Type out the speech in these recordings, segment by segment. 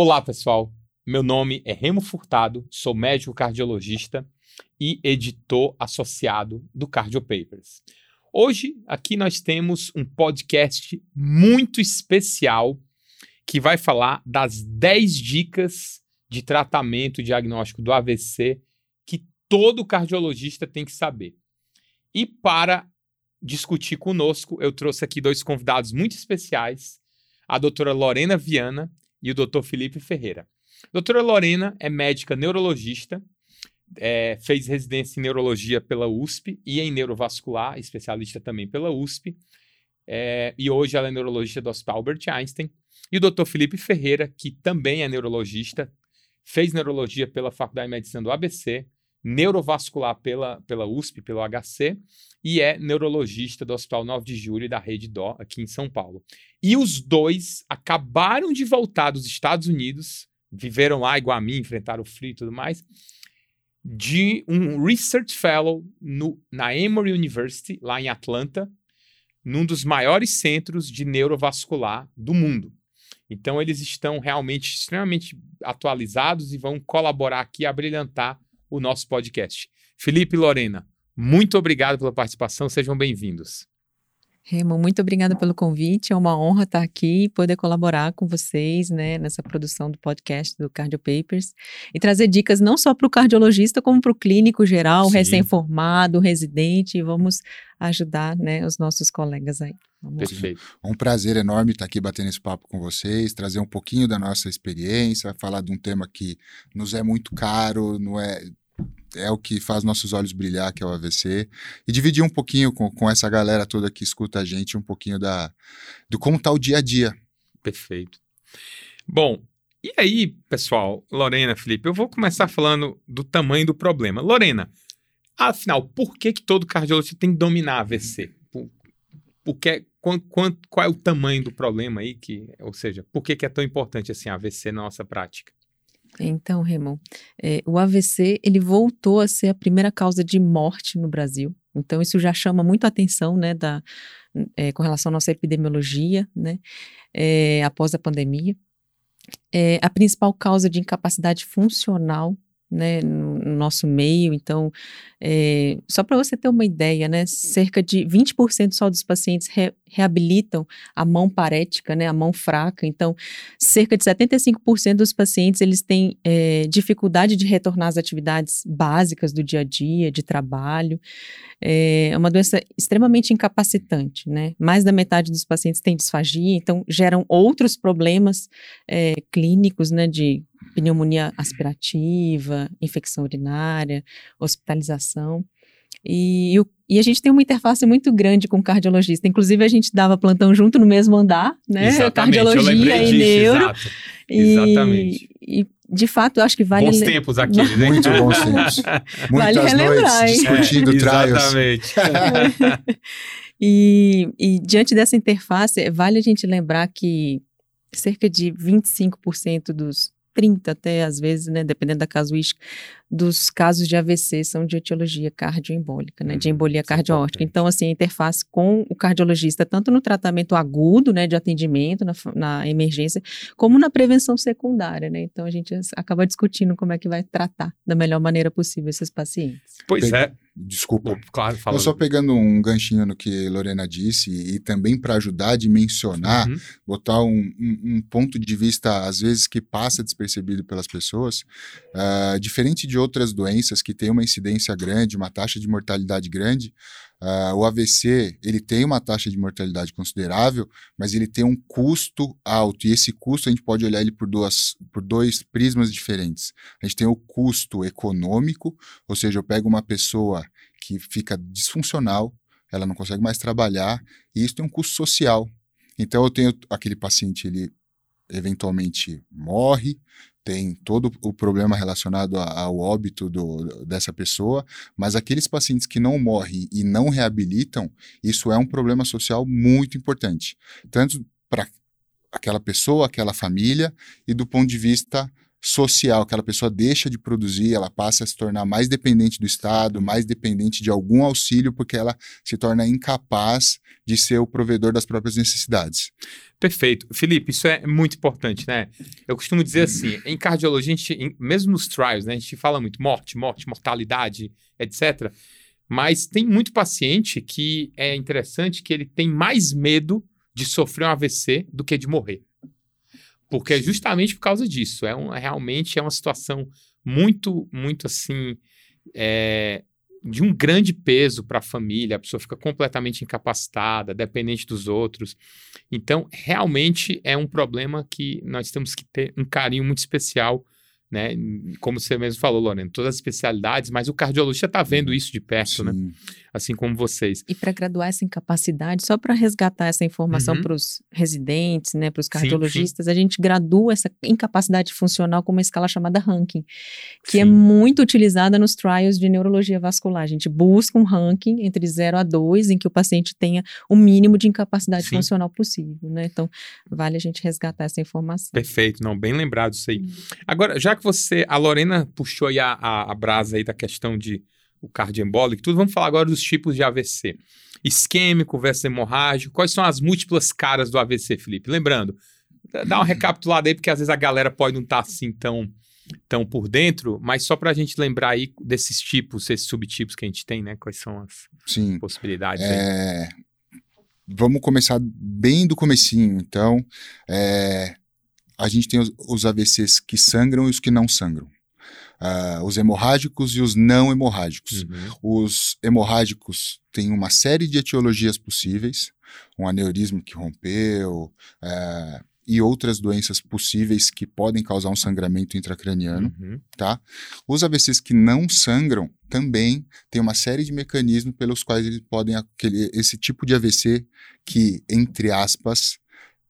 Olá, pessoal. Meu nome é Remo Furtado, sou médico cardiologista e editor associado do Cardio Papers. Hoje, aqui nós temos um podcast muito especial que vai falar das 10 dicas de tratamento e diagnóstico do AVC que todo cardiologista tem que saber. E para discutir conosco, eu trouxe aqui dois convidados muito especiais, a doutora Lorena Viana e o doutor Felipe Ferreira. Doutora Lorena é médica neurologista, é, fez residência em neurologia pela USP e em neurovascular, especialista também pela USP. É, e hoje ela é neurologista do Hospital Albert Einstein. E o doutor Felipe Ferreira, que também é neurologista, fez neurologia pela Faculdade de Medicina do ABC, neurovascular pela, pela USP, pelo HC, e é neurologista do Hospital 9 de Julho e da Rede Dó, aqui em São Paulo. E os dois acabaram de voltar dos Estados Unidos, viveram lá igual a mim, enfrentaram o frio e tudo mais, de um Research Fellow no, na Emory University, lá em Atlanta, num dos maiores centros de neurovascular do mundo. Então, eles estão realmente extremamente atualizados e vão colaborar aqui a brilhantar o nosso podcast. Felipe e Lorena, muito obrigado pela participação, sejam bem-vindos. Remo, muito obrigada pelo convite. É uma honra estar aqui e poder colaborar com vocês né, nessa produção do podcast do Cardio Papers e trazer dicas não só para o cardiologista, como para o clínico geral, recém-formado, residente. Vamos ajudar né, os nossos colegas aí. Vamos Perfeito. Um prazer enorme estar aqui batendo esse papo com vocês, trazer um pouquinho da nossa experiência, falar de um tema que nos é muito caro, não é é o que faz nossos olhos brilhar, que é o AVC, e dividir um pouquinho com, com essa galera toda que escuta a gente, um pouquinho da, do como está o dia a dia. Perfeito. Bom, e aí, pessoal, Lorena, Felipe, eu vou começar falando do tamanho do problema. Lorena, afinal, por que, que todo cardiologista tem que dominar AVC? Por, que, qual, qual é o tamanho do problema aí? Que, ou seja, por que, que é tão importante assim AVC na nossa prática? Então, Remon, é, o AVC ele voltou a ser a primeira causa de morte no Brasil. Então, isso já chama muito a atenção, né, da, é, com relação à nossa epidemiologia, né, é, após a pandemia. É, a principal causa de incapacidade funcional né, no, no, nosso meio. Então, é, só para você ter uma ideia, né, cerca de 20% só dos pacientes re, reabilitam a mão parética, né, a mão fraca. Então, cerca de 75% dos pacientes eles têm é, dificuldade de retornar às atividades básicas do dia a dia, de trabalho. É uma doença extremamente incapacitante, né? Mais da metade dos pacientes tem disfagia, então geram outros problemas é, clínicos, né, de pneumonia aspirativa, infecção urinária, hospitalização. E, e, a gente tem uma interface muito grande com o cardiologista. Inclusive, a gente dava plantão junto no mesmo andar, né? Exatamente, Cardiologia e neuro. Exato. Exatamente. E, de fato, eu acho que vale. Bons tempos aqui, né? Muito bons tempos. Muitas vale relembrar, noites discutindo é, trials. Exatamente. e, e diante dessa interface, vale a gente lembrar que cerca de 25% dos 30 até, às vezes, né, dependendo da casuística, dos casos de AVC são de etiologia cardioembólica, né, de uhum, embolia cardiórtica. Então, assim, a interface com o cardiologista, tanto no tratamento agudo, né, de atendimento, na, na emergência, como na prevenção secundária, né. Então, a gente acaba discutindo como é que vai tratar da melhor maneira possível esses pacientes. Pois é. Desculpa. Claro, fala. Eu só pegando um ganchinho no que Lorena disse e também para ajudar a dimensionar, uhum. botar um, um, um, ponto de vista, às vezes, que passa despercebido pelas pessoas, uh, diferente de outras doenças que têm uma incidência grande, uma taxa de mortalidade grande, uh, o AVC ele tem uma taxa de mortalidade considerável, mas ele tem um custo alto e esse custo a gente pode olhar ele por, duas, por dois prismas diferentes. A gente tem o custo econômico, ou seja, eu pego uma pessoa que fica disfuncional, ela não consegue mais trabalhar e isso tem um custo social. Então eu tenho aquele paciente ele eventualmente morre, tem todo o problema relacionado ao óbito do, dessa pessoa, mas aqueles pacientes que não morrem e não reabilitam, isso é um problema social muito importante, tanto para aquela pessoa, aquela família, e do ponto de vista social, aquela pessoa deixa de produzir, ela passa a se tornar mais dependente do Estado, mais dependente de algum auxílio, porque ela se torna incapaz de ser o provedor das próprias necessidades. Perfeito. Felipe, isso é muito importante, né? Eu costumo dizer assim, em cardiologia, a gente, mesmo nos trials, né, a gente fala muito morte, morte, mortalidade, etc. Mas tem muito paciente que é interessante que ele tem mais medo de sofrer um AVC do que de morrer. Porque é justamente por causa disso. É um, realmente é uma situação muito, muito assim, é, de um grande peso para a família. A pessoa fica completamente incapacitada, dependente dos outros. Então, realmente é um problema que nós temos que ter um carinho muito especial né? Como você mesmo falou, Lorena, todas as especialidades, mas o cardiologista está vendo isso de perto, né? Sim. né? Assim como vocês. E para graduar essa incapacidade, só para resgatar essa informação uhum. para os residentes, né, para os cardiologistas, sim, sim. a gente gradua essa incapacidade funcional com uma escala chamada ranking, que é muito utilizada nos trials de neurologia vascular. A gente busca um ranking entre 0 a 2, em que o paciente tenha o mínimo de incapacidade funcional possível, né? Então, vale a gente resgatar essa informação. Perfeito, não, bem lembrado isso aí. Agora, já que você, a Lorena puxou aí a, a, a brasa aí da questão de o cardioembólico, tudo, vamos falar agora dos tipos de AVC. Isquêmico versus hemorrágico, quais são as múltiplas caras do AVC, Felipe? Lembrando, dá uma recapitulada aí, porque às vezes a galera pode não estar tá assim tão, tão por dentro, mas só para a gente lembrar aí desses tipos, esses subtipos que a gente tem, né? Quais são as Sim, possibilidades é... Vamos começar bem do comecinho, então. É a gente tem os, os AVCs que sangram e os que não sangram. Uh, os hemorrágicos e os não hemorrágicos. Uhum. Os hemorrágicos têm uma série de etiologias possíveis, um aneurisma que rompeu, uh, e outras doenças possíveis que podem causar um sangramento intracraniano, uhum. tá? Os AVCs que não sangram também tem uma série de mecanismos pelos quais eles podem aquele, esse tipo de AVC que entre aspas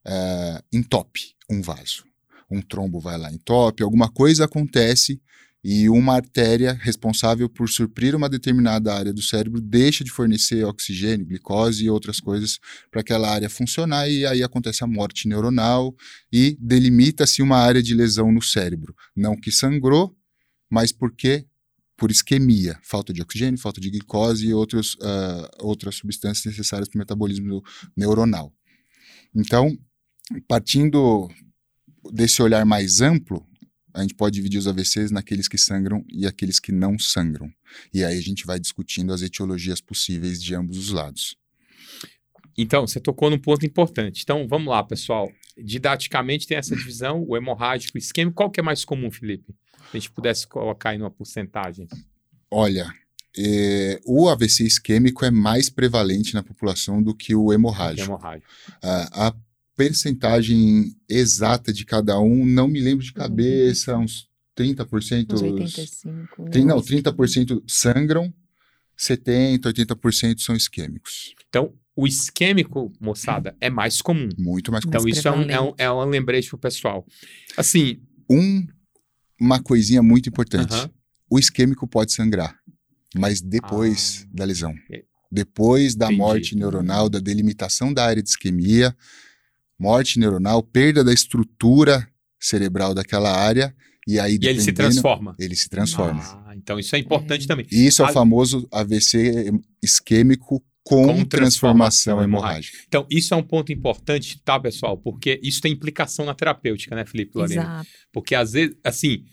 uh, entope um vaso. Um trombo vai lá, entope, alguma coisa acontece e uma artéria responsável por suprir uma determinada área do cérebro deixa de fornecer oxigênio, glicose e outras coisas para aquela área funcionar e aí acontece a morte neuronal e delimita-se uma área de lesão no cérebro. Não que sangrou, mas porque por isquemia, falta de oxigênio, falta de glicose e outros, uh, outras substâncias necessárias para o metabolismo neuronal. Então, partindo desse olhar mais amplo, a gente pode dividir os AVCs naqueles que sangram e aqueles que não sangram. E aí a gente vai discutindo as etiologias possíveis de ambos os lados. Então, você tocou num ponto importante. Então, vamos lá, pessoal. Didaticamente tem essa divisão, o hemorrágico, o isquêmico. Qual que é mais comum, Felipe? Se a gente pudesse colocar aí numa porcentagem. Olha, é, o AVC isquêmico é mais prevalente na população do que o hemorrágico. hemorrágico. a percentagem exata de cada um, não me lembro de cabeça, uns 30%. Uns 85. Tem, não, 30% sangram, 70%, 80% são isquêmicos. Então, o isquêmico, moçada, é mais comum. Muito mais comum. Então, isso é um, é, um, é um lembrete pro pessoal. Assim. Um, uma coisinha muito importante. Uh -huh. O isquêmico pode sangrar, mas depois ah. da lesão. É. Depois da Entendi. morte neuronal, da delimitação da área de isquemia, morte neuronal, perda da estrutura cerebral daquela área, e aí e ele se transforma. Ele se transforma. Ah, então isso é importante também. Isso é o famoso AVC isquêmico com, com transformação, hemorrágica. Então, isso é um ponto importante, tá, pessoal? Porque isso tem implicação na terapêutica, né, Felipe Lorena? Exato. Porque às vezes, assim,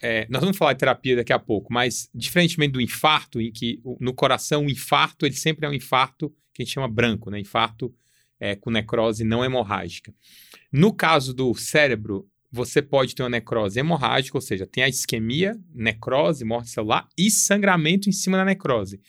é, nós vamos falar de terapia daqui a pouco, mas diferentemente do infarto, em que no coração o infarto, ele sempre é um infarto que a gente chama branco, né? Infarto é, com necrose não hemorrágica. No caso do cérebro, você pode ter uma necrose hemorrágica, ou seja, tem a isquemia, necrose, morte celular e sangramento em cima da necrose.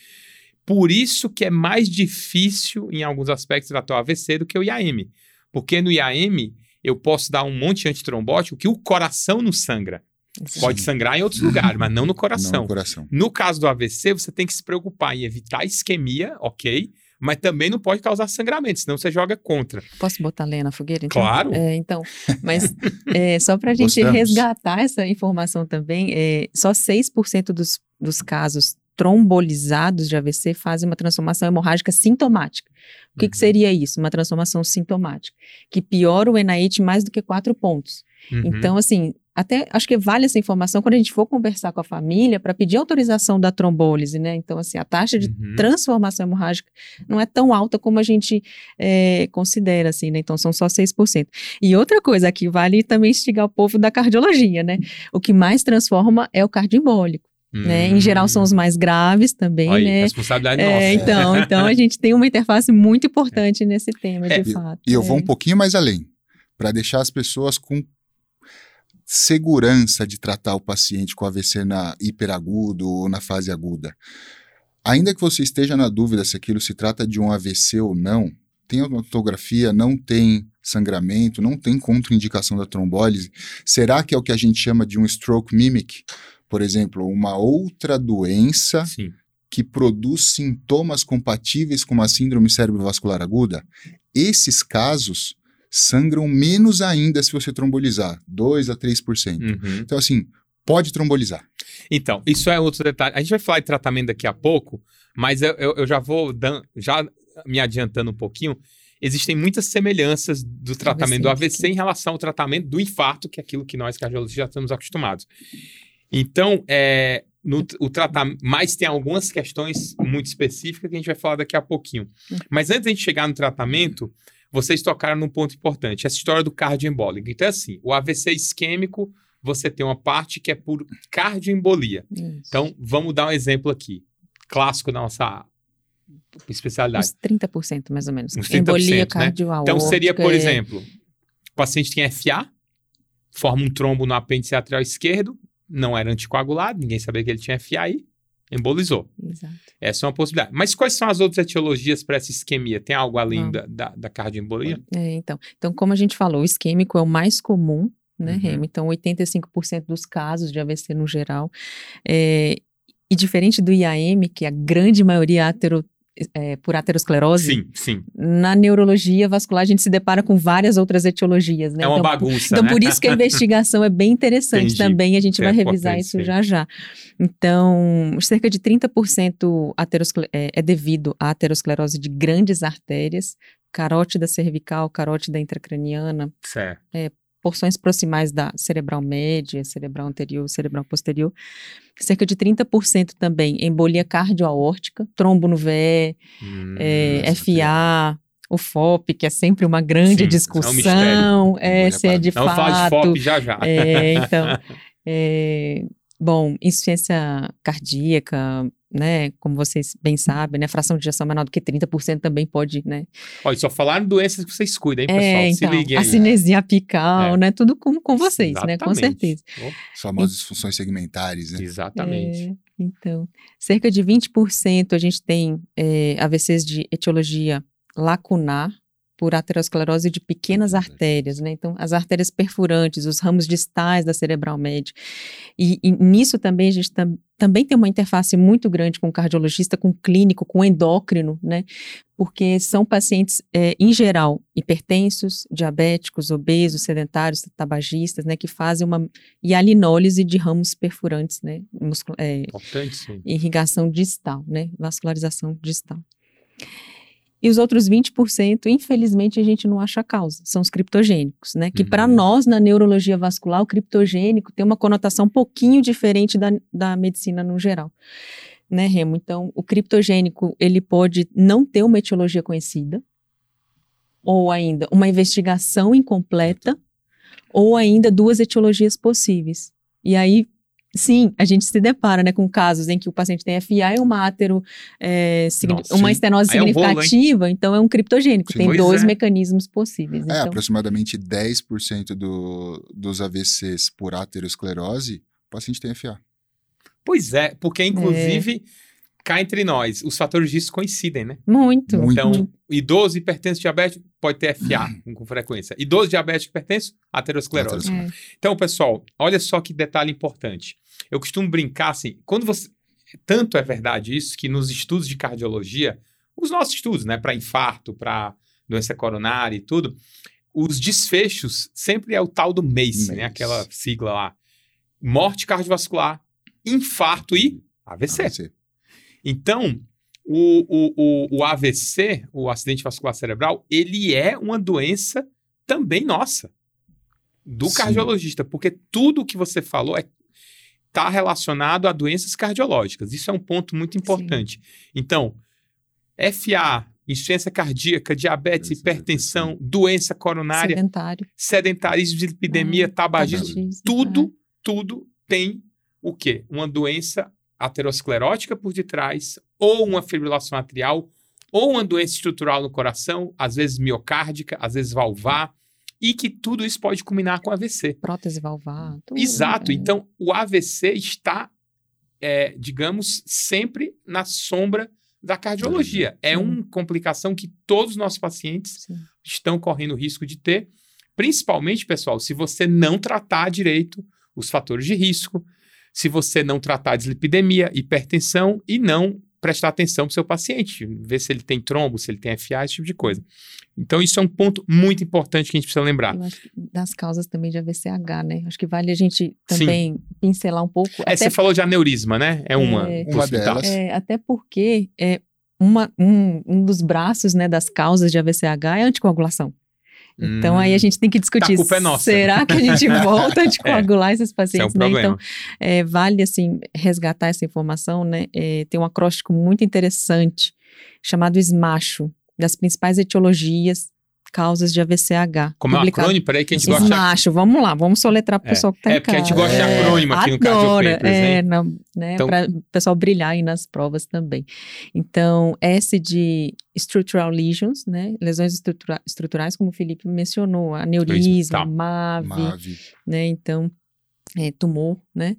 Por isso que é mais difícil, em alguns aspectos, tratar o AVC do que o IAM. Porque no IAM, eu posso dar um monte de antitrombótico que o coração não sangra. Sim. Pode sangrar em outros lugares, mas não no coração. Não no coração. No caso do AVC, você tem que se preocupar em evitar isquemia, ok? Mas também não pode causar sangramento, senão você joga contra. Posso botar lenha na fogueira? Então? Claro. É, então, mas é, só para a gente Gostamos. resgatar essa informação também, é, só 6% dos, dos casos trombolizados de AVC fazem uma transformação hemorrágica sintomática. O que, uhum. que seria isso? Uma transformação sintomática, que piora o NIH mais do que quatro pontos. Uhum. Então, assim, até acho que vale essa informação quando a gente for conversar com a família para pedir autorização da trombólise, né? Então, assim, a taxa de Uhum. transformação hemorrágica não é tão alta como a gente é, considera, assim, né? Então, são só 6%. E outra coisa que vale também instigar o povo da cardiologia, né? O que mais transforma é o cardioembólico, né? Em geral, são os mais graves também, Hum. Olha aí, né? responsabilidade É, nossa. então, então a gente tem uma interface muito importante nesse tema, É, de fato. E eu vou É. um pouquinho mais além, para deixar as pessoas com segurança de tratar o paciente com AVC na hiperagudo ou na fase aguda. Ainda que você esteja na dúvida se aquilo se trata de um AVC ou não, tem autografia, não tem sangramento, não tem contraindicação da trombólise, será que é o que a gente chama de um stroke mimic? Por exemplo, uma outra doença Sim. que produz sintomas compatíveis com uma síndrome cerebrovascular aguda, esses casos sangram menos ainda se você trombolizar, 2 a 3%. Uhum. Então, assim, pode trombolizar. Então, isso é outro detalhe. A gente vai falar de tratamento daqui a pouco, mas eu, eu- eu já vou dan- já me adiantando um pouquinho. Existem muitas semelhanças do tratamento do AVC em relação ao tratamento do infarto, que é aquilo que nós cardiologistas já estamos acostumados. Então, é, no, o tratamento, mas tem algumas questões muito específicas que a gente vai falar daqui a pouquinho. Mas antes de a gente chegar no tratamento, vocês tocaram num ponto importante, essa história do cardioembólico. Então, é assim, o AVC isquêmico, você tem uma parte que é por cardioembolia. Isso. Então, vamos dar um exemplo aqui. Clássico da nossa especialidade. Uns 30% mais ou menos. Uns 30%, Embolia né? Então, seria, por é- exemplo, o paciente tem FA, forma um trombo no apêndice atrial esquerdo, não era anticoagulado, ninguém sabia que ele tinha FA aí, embolizou. Exato. Essa é uma possibilidade. Mas quais são as outras etiologias para essa isquemia? Tem algo além Não. da, da, da cardioembolia? É, então, então, como a gente falou, o isquêmico é o mais comum, né, Uhum. Remo? Então, 85% dos casos de AVC no geral. É, e diferente do IAM, que a grande maioria é atero, é, por aterosclerose, Sim, sim. na neurologia vascular a gente se depara com várias outras etiologias, né? É uma então, bagunça, Então, né? por isso que a investigação é bem interessante Entendi. também, a gente É vai revisar isso já já. Então, cerca de 30% ateroscle- é, é devido à aterosclerose de grandes artérias, carótida cervical, carótida intracraniana, Certo. Porções proximais da cerebral média, cerebral anterior, cerebral posterior. Cerca de 30% também embolia cardioaórtica, trombo no VE, Hum, é, FA, o FOP, que é sempre uma grande Sim, é um discussão, é, se é de Vamos falar de fato. FOP já já. É, então, é, bom, insuficiência cardíaca, né, como vocês bem sabem, né, fração de ejeção menor do que 30% também pode, né, Olha, só falaram doenças que vocês cuidam, hein, pessoal? é, Se então, liguem a cinesia apical, É. né, tudo com, com vocês, né, com Exatamente. certeza. Oh, As famosas disfunções segmentares, né? Exatamente. É, então, cerca de 20% a gente tem é, AVCs de etiologia lacunar por aterosclerose de pequenas artérias, né? Então, as artérias perfurantes, os ramos distais da cerebral média. E, e nisso também a gente tam- também tem uma interface muito grande com o cardiologista, com o clínico, com o endócrino, né? Porque são pacientes, é, em geral, hipertensos, diabéticos, obesos, sedentários, tabagistas, né? Que fazem uma hialinólise de ramos perfurantes, né? muscu- é, Importante, sim. irrigação distal, né? Vascularização distal. E os outros 20%, infelizmente, a gente não acha causa. São os criptogênicos, né? Que para Uhum. nós, na neurologia vascular, o criptogênico tem uma conotação um pouquinho diferente da, da medicina no geral. Né, Remo? Então, o criptogênico, ele pode não ter uma etiologia conhecida, ou ainda uma investigação incompleta, ou ainda duas etiologias possíveis. E aí, sim, a gente se depara né, com casos em que o paciente tem FA e uma átero, é, Nossa, uma sim. estenose Aí é um rolo, significativa, então é um criptogênico. Sim. tem dois é. mecanismos possíveis. É, Então, aproximadamente 10% do, dos AVCs por aterosclerose, o paciente tem FA. Pois é, porque inclusive, cá entre nós, os fatores disso coincidem, né? muito. Muito. Então, idoso hipertenso diabético pode ter FA com- com frequência. Idoso diabético hipertenso, aterosclerose. Aterosclerose. É. Então, pessoal, olha só que detalhe importante. Eu costumo brincar assim, quando você. Tanto é verdade isso que nos estudos de cardiologia, os nossos estudos, né, para infarto, para doença coronária e tudo, os desfechos sempre é o tal do MACE, né, aquela sigla lá. Morte cardiovascular, infarto e AVC. AVC. Então, o, o, o, o AVC, o acidente vascular cerebral, ele é uma doença também nossa. do Sim. cardiologista, porque tudo o que você falou é está relacionado a doenças cardiológicas. Isso é um ponto muito importante. Então, FA, insuficiência cardíaca, diabetes, Doença hipertensão, doença coronária, Sedentário. sedentarismo, dislipidemia, Ah, tabagismo, tabagismo, tudo, tudo tem o quê? Uma doença aterosclerótica por detrás, ou uma fibrilação atrial, ou uma doença estrutural no coração, às vezes miocárdica, às vezes valvar, e que tudo isso pode culminar com AVC. Prótese valvar. tudo, Exato. é. Então, o AVC está, é, digamos, sempre na sombra da cardiologia. É Sim. uma complicação que todos os nossos pacientes Sim. estão correndo risco de ter, principalmente, pessoal, se você não tratar direito os fatores de risco, se você não tratar a dislipidemia, hipertensão e não prestar atenção para o seu paciente, ver se ele tem trombo, se ele tem FA, esse tipo de coisa. Então, isso é um ponto muito importante que a gente precisa lembrar. Eu acho que das causas também de AVCH, né? Acho que vale a gente também pincelar um pouco. É, você falou de aneurisma, né? É uma. É. Uma delas. É, até porque é uma, um, um dos braços né, das causas de AVCH é a anticoagulação. Então Hum. aí a gente tem que discutir. A culpa é nossa. Será que a gente volta a anticoagular esses Esse é um pacientes? né? Então é, vale assim resgatar essa informação, né? É, tem um acróstico muito interessante chamado SMASHO, das principais etiologias, causas de AVCH. Como é um publicado- acrônimo, peraí, que a gente gosta. Smash, vamos lá, vamos soletrar para o É, pessoal que está é em porque a casa. gente gosta de acrônimo aqui no Cardio Papers, é, não, né, Então- para o pessoal brilhar aí nas provas também. Então, S de structural lesions, né, lesões estrutura- estruturais, como o Felipe mencionou, aneurisma, Tá. MAVE, Mave. né, então, é, tumor, né.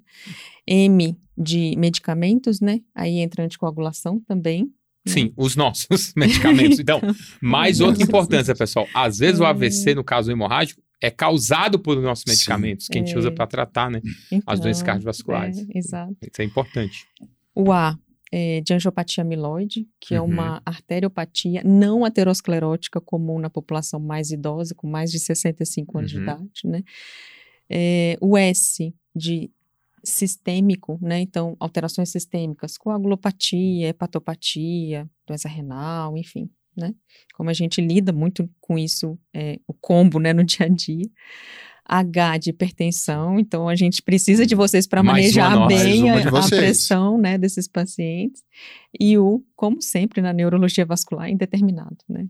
M de medicamentos, né, aí entra anticoagulação também. Sim, os nossos medicamentos. Então, mais outra importância, pessoal. Às vezes o É. AVC, no caso hemorrágico, é causado por nossos Sim. medicamentos que a gente É. usa para tratar, né? As doenças cardiovasculares. É, exato. Isso é importante. O A é de angiopatia amiloide, que é Uhum. uma arteriopatia não aterosclerótica comum na população mais idosa, com mais de 65 anos de Uhum. idade, né? É, o S de sistêmico, né? Então, alterações sistêmicas, coagulopatia, hepatopatia, doença renal, enfim, né? Como a gente lida muito com isso, é, o combo, né, no dia a dia. H de hipertensão, então a gente precisa de vocês para manejar bem a, a pressão né, desses pacientes. E o, como sempre, na neurologia vascular, indeterminado, né?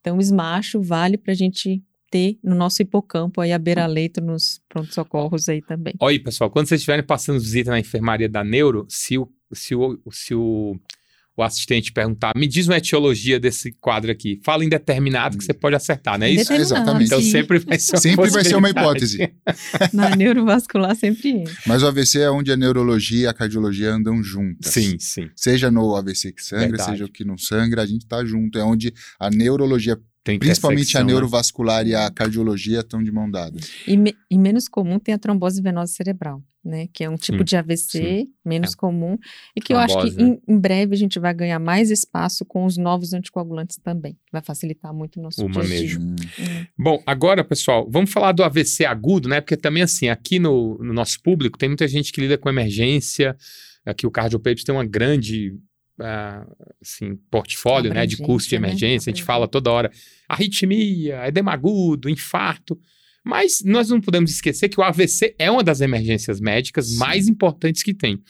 Então, o esmacho vale para a gente ter no nosso hipocampo aí a beira-leito nos pronto-socorros aí também. Olha aí, pessoal, quando vocês estiverem passando visita na enfermaria da Neuro, se o, se o, se o, o assistente perguntar, me diz uma etiologia desse quadro aqui, fala indeterminado que você pode acertar, não é isso? Exatamente. Então sempre vai ser uma Sempre vai ser uma hipótese. Na neurovascular sempre entra. Mas o AVC é onde a neurologia e a cardiologia andam juntas. Sim, sim. Seja no AVC que sangra, Verdade. seja o que não sangra, a gente tá junto. É onde a neurologia, Tem principalmente a né? neurovascular e a cardiologia estão de mão dadas. E, me- e menos comum tem a trombose venosa cerebral, né? Que é um tipo Sim, de AVC menos É. comum e que eu acho que Trombose, né? em, em breve a gente vai ganhar mais espaço com os novos anticoagulantes também. Vai facilitar muito o nosso O manejo. Hum, Hum. Bom, agora, pessoal, vamos falar do AVC agudo, né? Porque também, assim, aqui no, no nosso público tem muita gente que lida com emergência. Aqui o Cardio Papers tem uma grande, assim, portfólio, né? De curso de né? emergência. A gente fala toda hora arritmia, edema agudo, infarto. Mas nós não podemos esquecer que o AVC é uma das emergências médicas Sim. mais importantes que tem.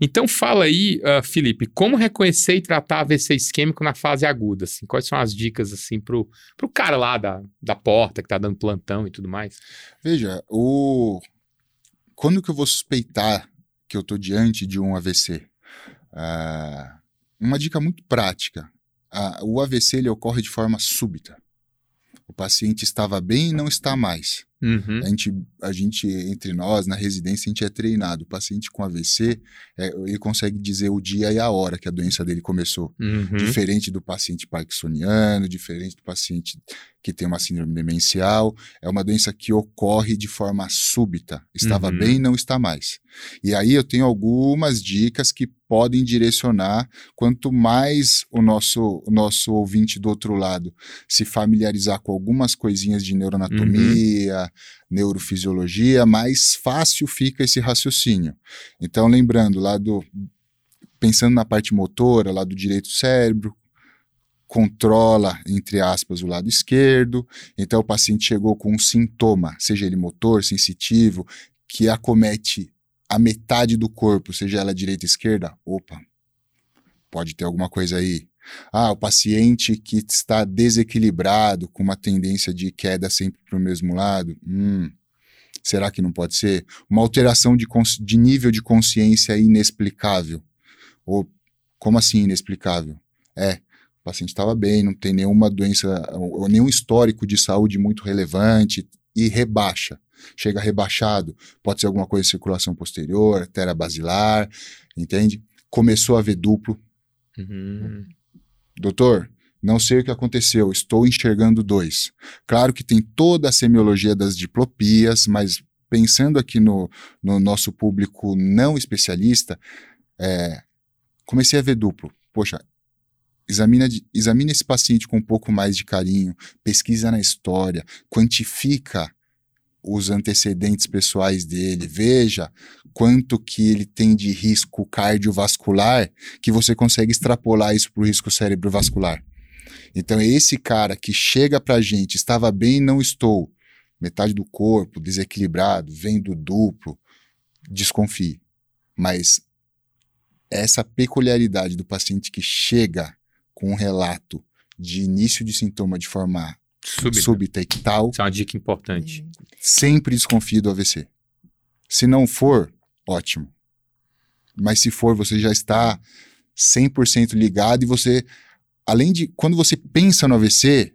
Então fala aí, ah, Felipe, como reconhecer e tratar AVC isquêmico na fase aguda? Assim? Quais são as dicas assim pro, pro cara lá da, da porta que tá dando plantão e tudo mais? Veja, o... quando que eu vou suspeitar que eu estou diante de um AVC? Ah, uma dica muito prática. Ah, o AVC ele ocorre de forma súbita. O paciente estava bem e não está mais. Uhum. A gente, a gente, entre nós, na residência, a gente é treinado. O paciente com AVC, é, ele consegue dizer o dia e a hora que a doença dele começou. Uhum. Diferente do paciente parkinsoniano, diferente do paciente que tem uma síndrome demencial. É uma doença que ocorre de forma súbita. Estava Uhum. bem e não está mais. E aí eu tenho algumas dicas que podem direcionar. Quanto mais o nosso, o nosso ouvinte do outro lado se familiarizar com algumas coisinhas de neuroanatomia, neurofisiologia, mais fácil fica esse raciocínio. Então, lembrando lá do. Pensando na parte motora, lá do direito do cérebro, controla, entre aspas, o lado esquerdo. Então, o paciente chegou com um sintoma, seja ele motor, sensitivo, que acomete a metade do corpo, seja ela direita ou esquerda. Opa, pode ter alguma coisa aí. Ah, o paciente que está desequilibrado, com uma tendência de queda sempre para o mesmo lado. Hum, será que não pode ser? Uma alteração de, de nível de consciência inexplicável. Ou, como assim inexplicável? É, o paciente estava bem, não tem nenhuma doença, ou nenhum histórico de saúde muito relevante e rebaixa. Chega rebaixado, pode ser alguma coisa de circulação posterior, artéria basilar, entende? Começou a ver duplo. Uhum. Doutor, não sei o que aconteceu, estou enxergando dois. Claro que tem toda a semiologia das diplopias, mas pensando aqui no, no nosso público não especialista, é, comecei a ver duplo. Poxa, examina, examina esse paciente com um pouco mais de carinho, pesquisa na história, quantifica os antecedentes pessoais dele, veja quanto que ele tem de risco cardiovascular, que você consegue extrapolar isso para o risco cerebrovascular. Então, é esse cara que chega para a gente, estava bem, não estou, metade do corpo, desequilibrado, vem do duplo, desconfie. Mas essa peculiaridade do paciente que chega com um relato de início de sintoma de forma súbita, súbita e tal. Isso é uma dica importante. Sempre desconfie do AVC. Se não for, ótimo. Mas se for, você já está 100% ligado e você, além de, quando você pensa no AVC,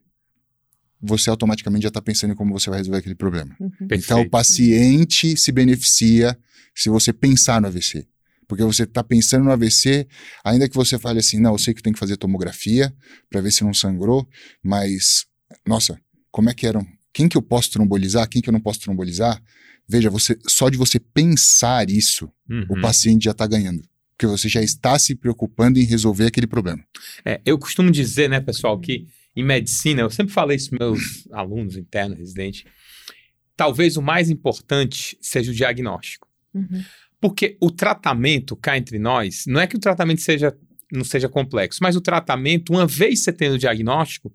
você automaticamente já está pensando em como você vai resolver aquele problema. Uhum. Então, o paciente se beneficia se você pensar no AVC. Porque você está pensando no AVC, ainda que você fale assim, não, eu sei que tem que fazer tomografia para ver se não sangrou, mas nossa, como é que eram? Quem que eu posso trombolizar? Quem que eu não posso trombolizar? Veja, você só de você pensar isso, uhum. o paciente já está ganhando. Porque você já está se preocupando em resolver aquele problema. É, eu costumo dizer, né, pessoal, que em medicina, eu sempre falei isso para meus alunos internos, residentes, talvez o mais importante seja o diagnóstico. Uhum. Porque o tratamento, cá entre nós, não é que o tratamento seja, não seja complexo, mas o tratamento, uma vez você tendo o diagnóstico,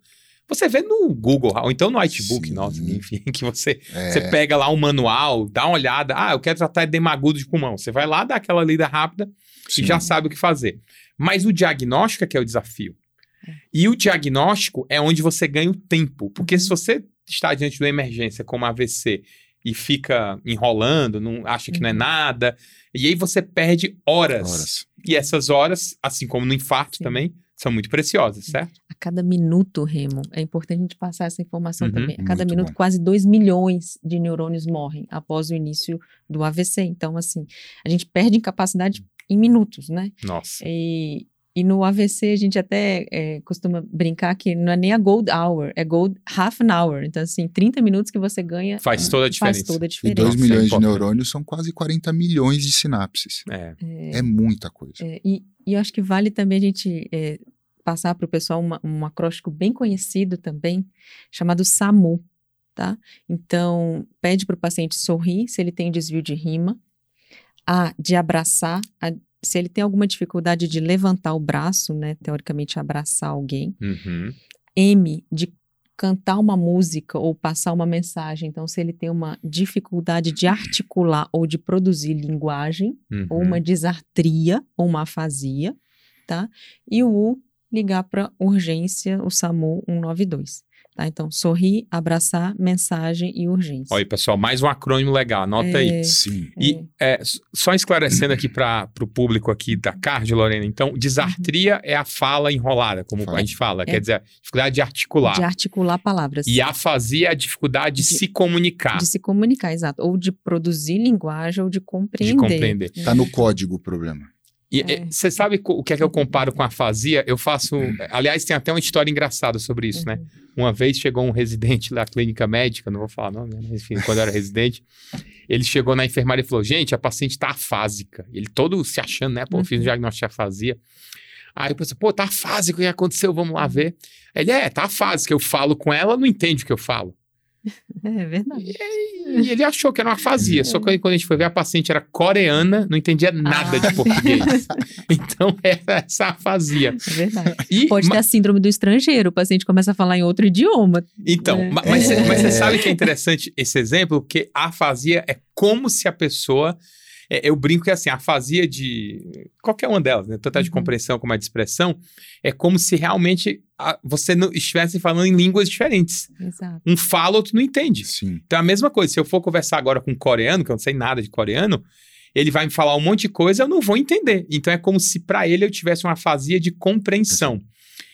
você vê no Google, ou então no Whitebook, nossa, enfim, que você, é. você pega lá um manual, dá uma olhada, ah, eu quero tratar edema agudo de pulmão. Você vai lá, dá aquela lida rápida Sim. e já sabe o que fazer. Mas o diagnóstico é que é o desafio. É. E o diagnóstico é onde você ganha o tempo. Porque uhum. se você está diante de uma emergência como AVC e fica enrolando, não acha que não é uhum. nada, e aí você perde horas. horas. E essas horas, assim como no infarto Sim. também, são muito preciosas, certo? A cada minuto, Remo, é importante a gente passar essa informação uhum, também. A cada minuto, bom. quase 2 milhões de neurônios morrem após o início do AVC. Então, assim, a gente perde em capacidade em minutos, né? Nossa. E, e no AVC a gente até é, costuma brincar que não é nem a gold hour, é gold half an hour. Então, assim, 30 minutos que você ganha faz toda a diferença. Faz toda a diferença. E 2 milhões é de neurônios são quase 40 milhões de sinapses. É, é, é muita coisa. É, e, e eu acho que vale também a gente é, passar para o pessoal uma, um acróstico bem conhecido também, chamado SAMU, tá? Então, pede para o paciente sorrir se ele tem desvio de rima, A, de abraçar, a, se ele tem alguma dificuldade de levantar o braço, né, teoricamente abraçar alguém, uhum. M, de cantar uma música ou passar uma mensagem. Então, se ele tem uma dificuldade de articular ou de produzir linguagem, uhum. ou uma disartria ou uma afasia, tá? E o U, ligar para urgência, o SAMU 192. Tá? Então, sorrir, abraçar, mensagem e urgência. Olha, pessoal, mais um acrônimo legal, anota é, aí. Sim. E é. É, só esclarecendo aqui para o público aqui da CARD, Lorena, então, disartria uhum. é a fala enrolada, como fala. a gente fala, quer é. dizer, a dificuldade de articular. De articular palavras. E afasia é a dificuldade de, de, se comunicar. De se comunicar, exato. Ou de produzir linguagem ou de compreender. De compreender. Está no código o problema. E é. você sabe o que é que eu comparo com a afasia? Eu faço. Aliás, tem até uma história engraçada sobre isso, né? Uhum. Uma vez chegou um residente da clínica médica, não vou falar nome, né? enfim, quando eu era residente, ele chegou na enfermaria e falou: gente, a paciente tá afásica. Ele todo se achando, né? Pô, uhum. fiz um uhum. diagnóstico de afasia. Aí eu pensei, pô, tá afásico, o que aconteceu? Vamos lá ver. Ele é, tá afásico. Eu falo com ela, não entende o que eu falo. É verdade. E, e ele achou que era uma afasia. Só que quando a gente foi ver, a paciente era coreana, não entendia nada Ah. de português. então era essa afasia. É verdade. E, Pode ma- ter a síndrome do estrangeiro, o paciente começa a falar em outro idioma. Então, É. ma- mas, você- mas você É. sabe que é interessante esse exemplo? Porque a afasia é como se a pessoa. É, eu brinco que assim, a afasia de. Qualquer uma delas, né? Tanto a de Uhum. compreensão como a de expressão, é como se realmente a- você não estivesse falando em línguas diferentes. Exato. Um fala, outro não entende. Sim. Então é a mesma coisa. Se eu for conversar agora com um coreano, que eu não sei nada de coreano, ele vai me falar um monte de coisa, eu não vou entender. Então é como se para ele eu tivesse uma afasia de compreensão.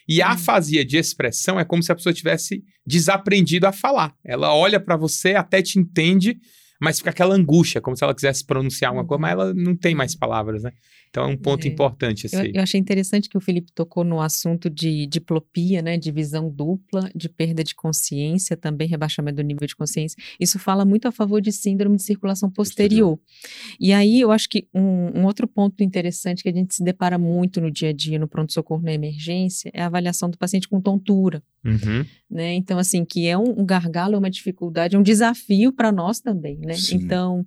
E a Hum. afasia de expressão é como se a pessoa tivesse desaprendido a falar. Ela olha para você, até te entende, mas fica aquela angústia, como se ela quisesse pronunciar uma coisa, mas ela não tem mais palavras, né? Então é um ponto É. importante esse Eu, eu achei interessante que o Felipe tocou no assunto de diplopia, né, de visão dupla, de perda de consciência, também rebaixamento do nível de consciência. Isso fala muito a favor de síndrome de circulação posterior. E aí eu acho que um, um outro ponto interessante que a gente se depara muito no dia a dia no pronto-socorro na emergência é a avaliação do paciente com tontura. Uhum. né? Então, assim, que é um, um gargalo, é uma dificuldade, é um desafio para nós também, né? Sim. Então,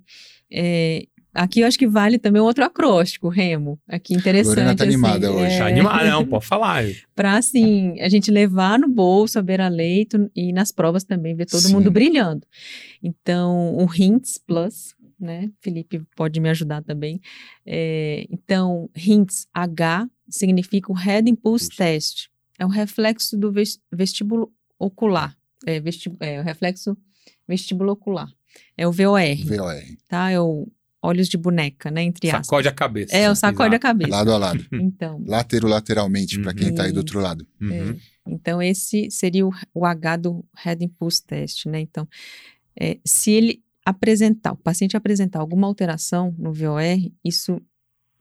é, aqui eu acho que vale também um outro acróstico, Remo. Aqui interessante. Lorena tá assim, animada hoje. Tá é, animado, não, pode falar. Para, assim, a gente levar no bolso, a beira-leito e nas provas também, ver todo Sim. mundo brilhando. Então, o HINTS Plus, né? Felipe pode me ajudar também. É, então, HINTS H significa o Head Impulse Impulse. Test. É o reflexo do ves- vestíbulo ocular. É, vesti- é o reflexo vestíbulo ocular. É o VOR, VOR. tá? É o olhos de boneca, né? Entre aspas. Sacode a cabeça. É, o sacode a Exato. cabeça. Lado a lado. Então, Latero-lateralmente, para quem tá aí do Uhum. outro lado. Uhum. É. Então, esse seria o, o H do Head Impulse Test, né? Então, é, se ele apresentar, o paciente apresentar alguma alteração no VOR, isso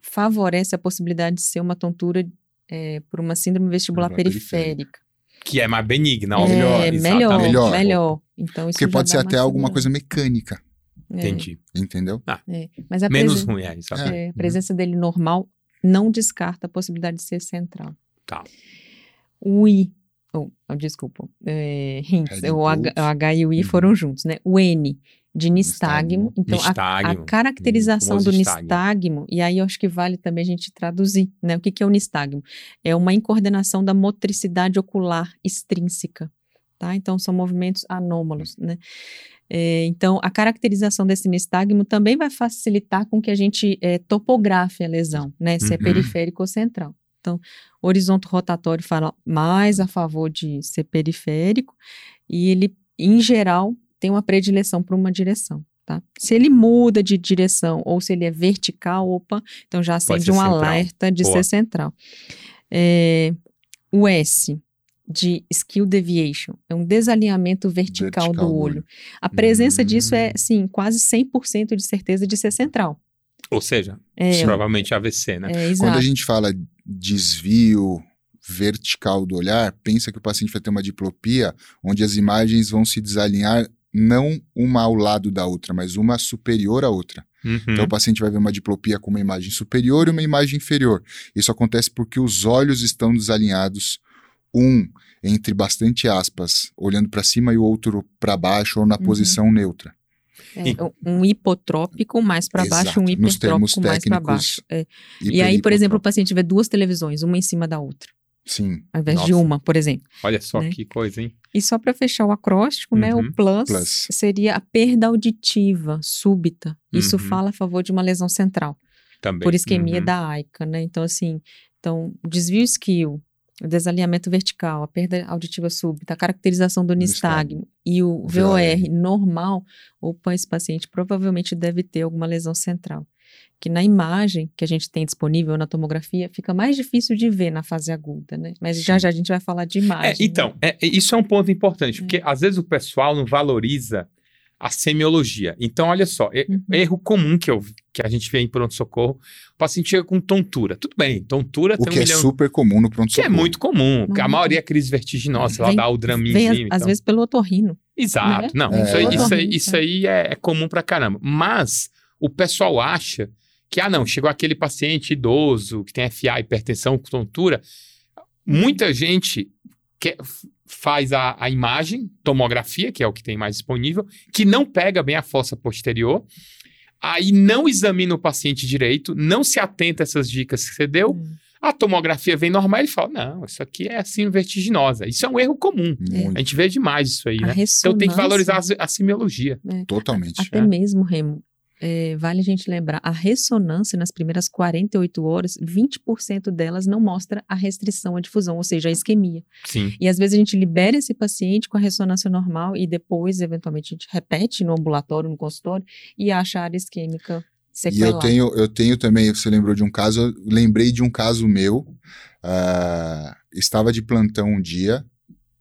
favorece a possibilidade de ser uma tontura é, por uma síndrome vestibular periférica. periférica. Que é mais benigna, É, óbvio. melhor, melhor, Melhor. Então, isso Porque pode ser até alguma coisa mecânica, É, Entendi. entendeu? é. Mas a Menos presen- ruim, é isso. É. é, a presença dele normal não descarta a possibilidade de ser central. Tá. O I, oh, oh, desculpa, é, hints, o H, o H e o I Uhum. foram juntos, né? O N de nistagmo, Nistagmo. então a- a, Nistagmo. caracterização Hum, do nistagmo. nistagmo, e aí eu acho que vale também a gente traduzir, né? O que, que é o nistagmo? É uma incoordenação da motricidade ocular extrínseca, tá? Então são movimentos anômalos, né? É, então, a caracterização desse nistagmo também vai facilitar com que a gente é, topografe a lesão, né? Se é Uhum. periférico ou central. Então, o horizonte rotatório fala mais a favor de ser periférico e ele, em geral, tem uma predileção para uma direção. Tá? Se ele muda de direção ou se ele é vertical, opa, então já acende um central. alerta de Boa. ser central. É, o S de skill deviation é um desalinhamento vertical, Vertical do olho. A presença disso é, Hum. sim, quase 100% de certeza de ser central. Ou seja, É, provavelmente AVC, né? é, Quando a gente fala desvio vertical do olhar, pensa que o paciente vai ter uma diplopia onde as imagens vão se desalinhar não uma ao lado da outra, mas uma superior à outra. Uhum. Então o paciente vai ver uma diplopia com uma imagem superior e uma imagem inferior. Isso acontece porque os olhos estão desalinhados, um entre bastante aspas, olhando para cima e o outro para baixo ou na Uhum. posição neutra. É, um hipotrópico mais para baixo, um hipertrópico mais para baixo. É. E aí, por exemplo, o paciente vê duas televisões, uma em cima da outra, sim, ao invés de Nossa. uma, por exemplo. Olha só né? que coisa, hein? E só para fechar o acróstico, né, Uhum. o plus, Plus. seria a perda auditiva súbita. Isso Uhum. fala a favor de uma lesão central, Também. por isquemia Uhum. da AICA, né? Então, assim, então, o desvio esquio, o desalinhamento vertical, a perda auditiva súbita, a caracterização do nistagmo e o VOR normal, opa, esse paciente provavelmente deve ter alguma lesão central. Que na imagem que a gente tem disponível na tomografia, fica mais difícil de ver na fase aguda, né? Mas já já a gente vai falar de imagem. É, então, né? é, isso é um ponto importante, porque às vezes o pessoal não valoriza a semiologia. Então, olha só, Uhum. erro comum que, eu, que a gente vê em pronto-socorro, o paciente chega com tontura. Tudo bem, tontura o tem que um é milhão... super comum no Que é muito comum, a maioria é crise vertiginosa, ela dá o draminzinho. Vem, às- então. às vezes, pelo otorrino. Exato. né? Não, É. isso, aí, isso, aí, isso é. aí é, é comum pra caramba. Mas o pessoal acha que, ah, não, chegou aquele paciente idoso que tem FA, hipertensão com tontura. Muita gente quer- faz a, a imagem, tomografia, que é o que tem mais disponível, que não pega bem a fossa posterior, aí não examina o paciente direito, não se atenta a essas dicas que você deu, Hum. a tomografia vem normal e ele fala: não, isso aqui é assim vertiginosa. Isso é um erro comum. Muito, A gente vê demais isso aí, A né? Então tem que valorizar a, a semiologia. totalmente. Até É. mesmo, Remo, é, vale a gente lembrar, a ressonância nas primeiras 48 horas, 20% delas não mostra a restrição à difusão, ou seja, a isquemia. Sim. E às vezes a gente libera esse paciente com a ressonância normal e depois, eventualmente, a gente repete no ambulatório, no consultório e acha a área isquêmica E eu tenho, eu tenho também, você lembrou de um caso, eu lembrei de um caso meu, ah, estava de plantão um dia,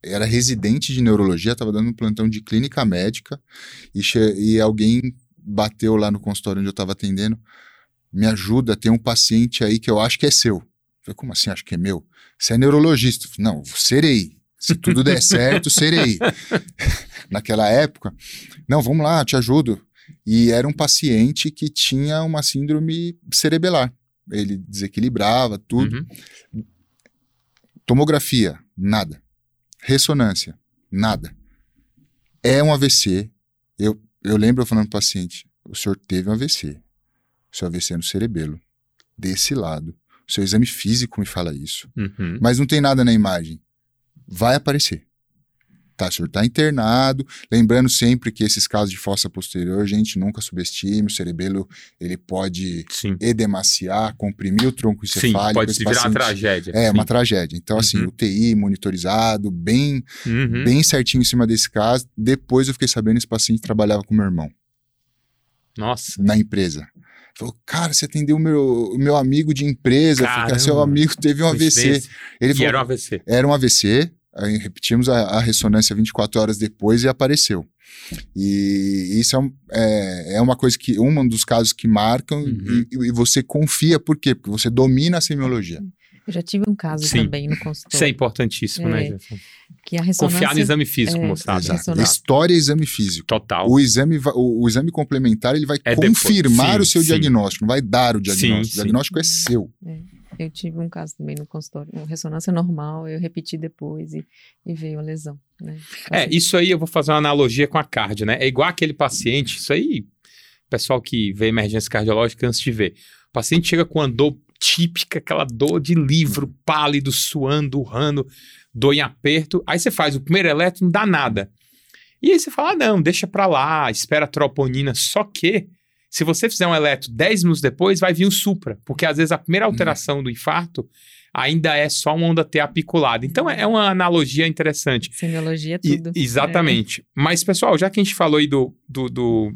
era residente de neurologia, estava dando um plantão de clínica médica, e, e alguém bateu lá no consultório onde eu estava atendendo, me ajuda, tem um paciente aí que eu acho que é seu. Eu falei, como assim, acho que é meu? Você é neurologista? Eu falei, Não, serei. Se tudo der certo, serei. Naquela época, não, vamos lá, te ajudo. E era um paciente que tinha uma síndrome cerebelar. Ele desequilibrava tudo. Uhum. Tomografia, nada. Ressonância, nada. É um AVC. Eu, eu lembro eu falando pro paciente: o senhor teve um AVC. O seu AVC é no cerebelo. Desse lado. O seu exame físico me fala isso. Uhum. Mas não tem nada na imagem. Vai aparecer. Tá, o senhor tá internado. Lembrando sempre que esses casos de fossa posterior, gente, nunca subestime. O cerebelo, ele pode Sim. edemaciar, comprimir o tronco Sim, encefálico. pode esse se virar uma tragédia. É, Sim. uma tragédia. Então, assim, Uhum. UTI monitorizado, bem, Uhum. bem certinho em cima desse caso. Depois eu fiquei sabendo que esse paciente trabalhava com meu irmão Nossa. na empresa. Falou, cara, você atendeu o meu, meu amigo de empresa. Falei, seu amigo teve um AVC. Ele falou, era um AVC. era um AVC, aí repetimos a, a ressonância 24 horas depois e apareceu. E isso é, um- é, é uma coisa que, um dos casos que marcam Uhum. e, e você confia, por quê? Porque você domina a semiologia. Eu já tive um caso Sim. também no Isso é consultório, importantíssimo, né, É. Jefferson? que a ressonância... Confiar no exame físico, é. Exato. ressonância. História e exame físico. Total. O exame, o, o exame complementar ele vai É confirmar Sim, o seu sim. diagnóstico, não vai dar o diagnóstico. sim. O diagnóstico é seu. Eu tive um caso também no consultório, uma ressonância normal, eu repeti depois e, e veio a lesão, né? É, isso aí eu vou fazer uma analogia com a cardio, né? É igual aquele paciente, isso aí, pessoal que vê emergência cardiológica antes de ver. O paciente chega com uma dor típica, aquela dor de livro, pálido, suando, urrando, dor em aperto. Aí você faz o primeiro eletro, não dá nada. E aí você fala, ah, não, deixa pra lá, espera a troponina. Só que, se você fizer um eletro 10 minutos depois, vai vir um supra. Porque às vezes a primeira alteração do infarto ainda é só uma onda T apiculada. Então é é uma analogia interessante. Semiologia é E- tudo. exatamente. Mas, pessoal, já que a gente falou aí do, do, do-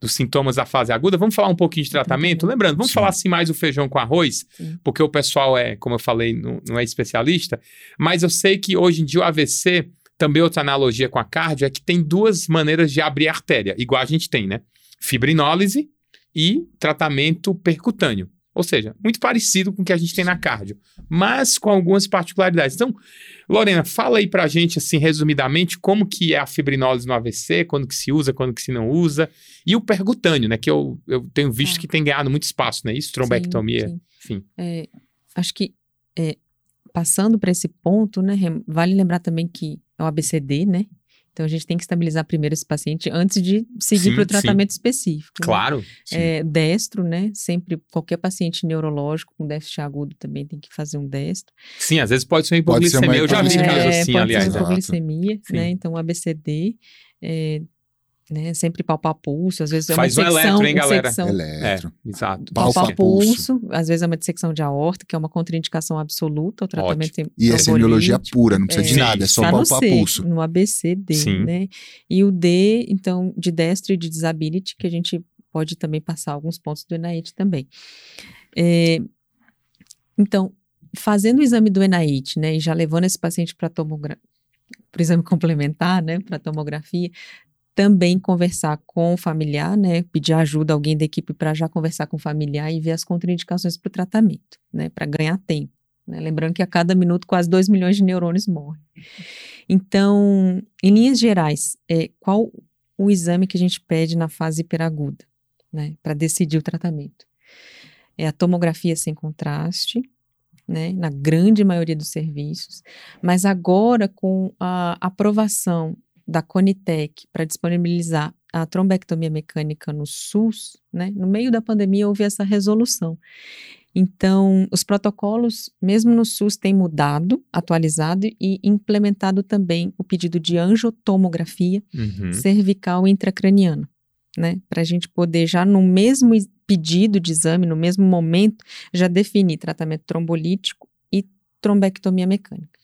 dos sintomas da fase aguda, vamos falar um pouquinho de tratamento? Tratamento. Lembrando, vamos Sim. falar assim mais o feijão com arroz, Sim. porque o pessoal é, como eu falei, não, não é especialista, mas eu sei que hoje em dia o AVC, também outra analogia com a cardio, é que tem duas maneiras de abrir a artéria, igual a gente tem, né? Fibrinólise e tratamento percutâneo. Ou seja, muito parecido com o que a gente tem na cardio, mas com algumas particularidades. Então, Lorena, fala aí pra gente, assim, resumidamente, como que é a fibrinólise no AVC, quando que se usa, quando que se não usa, e o percutâneo, né, que eu, eu tenho visto Tá. que tem ganhado muito espaço, né, isso, trombectomia, Sim, sim. enfim. É, acho que é, passando para esse ponto, né, vale lembrar também que é o ABCD, né? Então a gente tem que estabilizar primeiro esse paciente antes de seguir para o sim. tratamento específico. né? Claro, Sim. É, destro, né? Sempre qualquer paciente neurológico com déficit agudo também tem que fazer um destro. sim, às vezes pode ser uma Pode ser uma hipoglicemia, eu já vi hipoglicemia. casos É, assim, pode aliás. ser né? Exato. hipoglicemia, né? Então, ABCD, é, né? Sempre palpar pulso, às vezes é Faz um uma dissecção, eletro, hein, galera? Eletro. É, exato. Palpa palpar pulso. pulso, às vezes é uma dissecção de aorta, que é uma contraindicação absoluta ao tratamento E é semiologia pura, não precisa de Sim, nada, é só Tá no palpar C, pulso. no ABCD, Sim. né? E o D, então, de destro e de disability, que a gente pode também passar alguns pontos do ENAIT também. É, então, fazendo o exame do ENAIT, né, e já levando esse paciente para tomogra... o exame complementar, né, para tomografia, também conversar com o familiar, né, pedir ajuda a alguém da equipe para já conversar com o familiar e ver as contraindicações para o tratamento, né, para ganhar tempo. né? Lembrando que a cada minuto quase 2 milhões de neurônios morrem. Então, em linhas gerais, é, qual o exame que a gente pede na fase hiperaguda, né, para decidir o tratamento? É a tomografia sem contraste, né, na grande maioria dos serviços, mas agora com a aprovação da Conitec para disponibilizar a trombectomia mecânica no SUS, né, no meio da pandemia houve essa resolução. Então, os protocolos, mesmo no SUS, têm mudado, atualizado e implementado também o pedido de angiotomografia Uhum. cervical intracraniana, né? Para a gente poder já no mesmo pedido de exame, no mesmo momento, já definir tratamento trombolítico e trombectomia mecânica.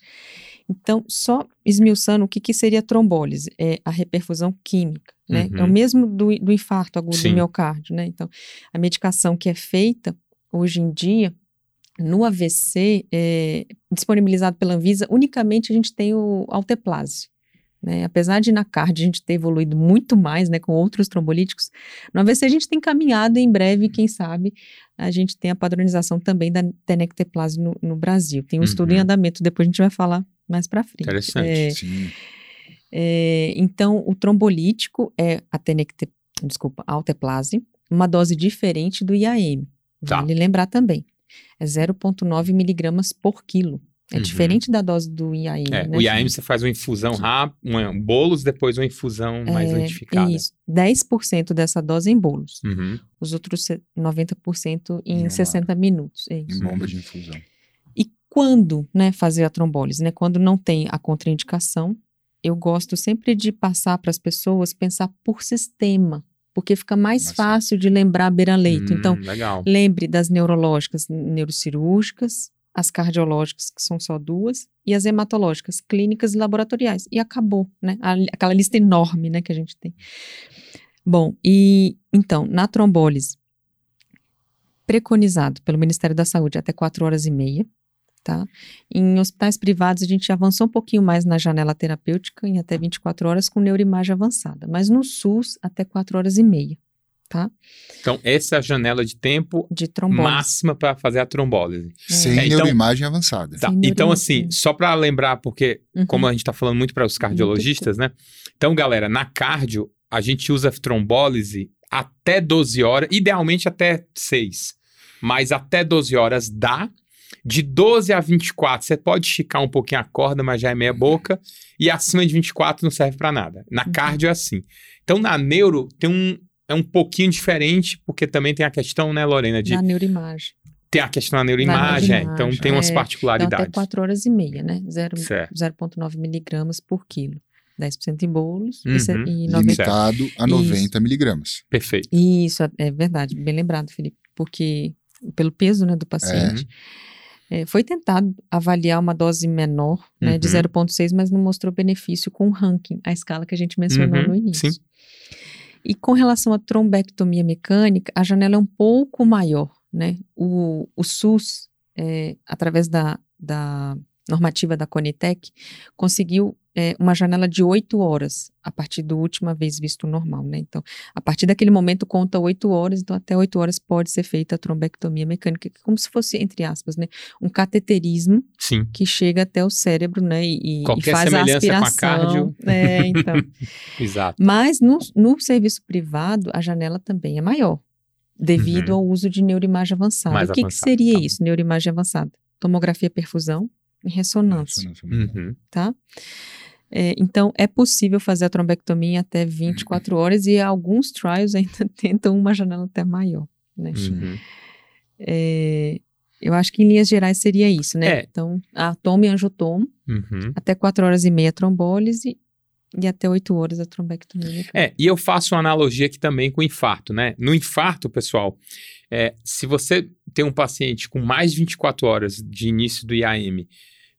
Então, só esmiuçando o que, que seria trombólise, é a reperfusão química, né? É o Uhum. mesmo do, do infarto agudo Sim. do miocárdio, né? Então, a medicação que é feita hoje em dia no AVC, é, disponibilizado pela Anvisa, unicamente a gente tem o alteplase. Né? Apesar de na CARD a gente ter evoluído muito mais né, com outros trombolíticos, no AVC a gente tem caminhado em breve, quem sabe, a gente tem a padronização também da tenecteplase no, no Brasil. Tem um estudo em Uhum. andamento, depois a gente vai falar mais para frente. Interessante. É, Sim. é, então, o trombolítico é a tenecte, desculpa, a alteplase, uma dose diferente do IAM. Tá. Vale lembrar também. É 0,9 miligramas por quilo. É Uhum. diferente da dose do IAM. É, né, o IAM Felipe? você faz uma infusão rápida, um bolos, depois uma infusão mais É, lentificada. Isso. 10% dessa dose em bolos. Uhum. Os outros se- 90% Em em uma 60 minutos. É Em isso. bomba de infusão. Quando né, fazer a trombólise? Né? Quando não tem a contraindicação, eu gosto sempre de passar para as pessoas pensar por sistema, porque fica mais Mas- fácil de lembrar beira-leito. Hum, Então, legal. lembre das neurológicas, neurocirúrgicas, as cardiológicas, que são só duas, e as hematológicas, clínicas e laboratoriais. E acabou, né? Aquela lista enorme, né, que a gente tem. Bom, e então, na trombólise, preconizado pelo Ministério da Saúde até 4 horas e meia, tá? Em hospitais privados, a gente avançou um pouquinho mais na janela terapêutica, em até 24 horas, com neuroimagem avançada. Mas no SUS, até 4 horas e meia, tá? Então, essa é a janela de tempo De máxima para fazer a trombólise. Sem É, então- neuroimagem avançada. Tá, Sem Então, assim, só para lembrar, porque Uhum. como a gente está falando muito para os cardiologistas, né? Então, galera, na cardio, a gente usa trombólise até 12 horas, idealmente até 6, mas até 12 horas dá. De 12 a 24, você pode esticar um pouquinho a corda, mas já é meia boca. E acima de 24 não serve para nada. Na Uhum. cardio é assim. Então, na neuro, tem um, é um pouquinho diferente, porque também tem a questão, né, Lorena, de Na neuroimagem. tem a questão da neuroimagem, é, então tem umas é. Então, particularidades. até 4 horas e meia, né? Zero- Certo. 0,9 miligramas por quilo. 10% em bolos e Uhum. e 90%. Limitado a 90 miligramas. Perfeito. Isso, é- é verdade, bem lembrado, Felipe, porque pelo peso né, do paciente. é, foi tentado avaliar uma dose menor, né, de Uhum. 0,6, mas não mostrou benefício com o ranking, a escala que a gente mencionou Uhum, no início. sim. E com relação à trombectomia mecânica, a janela é um pouco maior, né? O, o SUS, é, através da, da normativa da Conitec, conseguiu é, uma janela de oito horas, a partir da última vez visto normal, né? Então, a partir daquele momento conta oito horas, então até oito horas pode ser feita a trombectomia mecânica, que é como se fosse, entre aspas, né? Um cateterismo Sim. que chega até o cérebro, né? E, e faz a semelhança com a aspiração. cardio. É, então. Exato. Mas no, no serviço privado, a janela também é maior, devido Uhum. ao uso de neuroimagem avançada. Mais o que, que avançado, seria tá isso, neuroimagem avançada? Tomografia perfusão e ressonância, Uhum. tá? É, então, é possível fazer a trombectomia em até 24 horas e alguns trials ainda tentam uma janela até maior, né? Uhum. É, eu acho que em linhas gerais seria isso, né? É. Então, a tomo e angiotomo, Uhum. até 4 horas e meia trombólise e até 8 horas a trombectomia. É, e eu faço uma analogia aqui também com o infarto, né? No infarto, pessoal, é, se você tem um paciente com mais de 24 horas de início do IAM,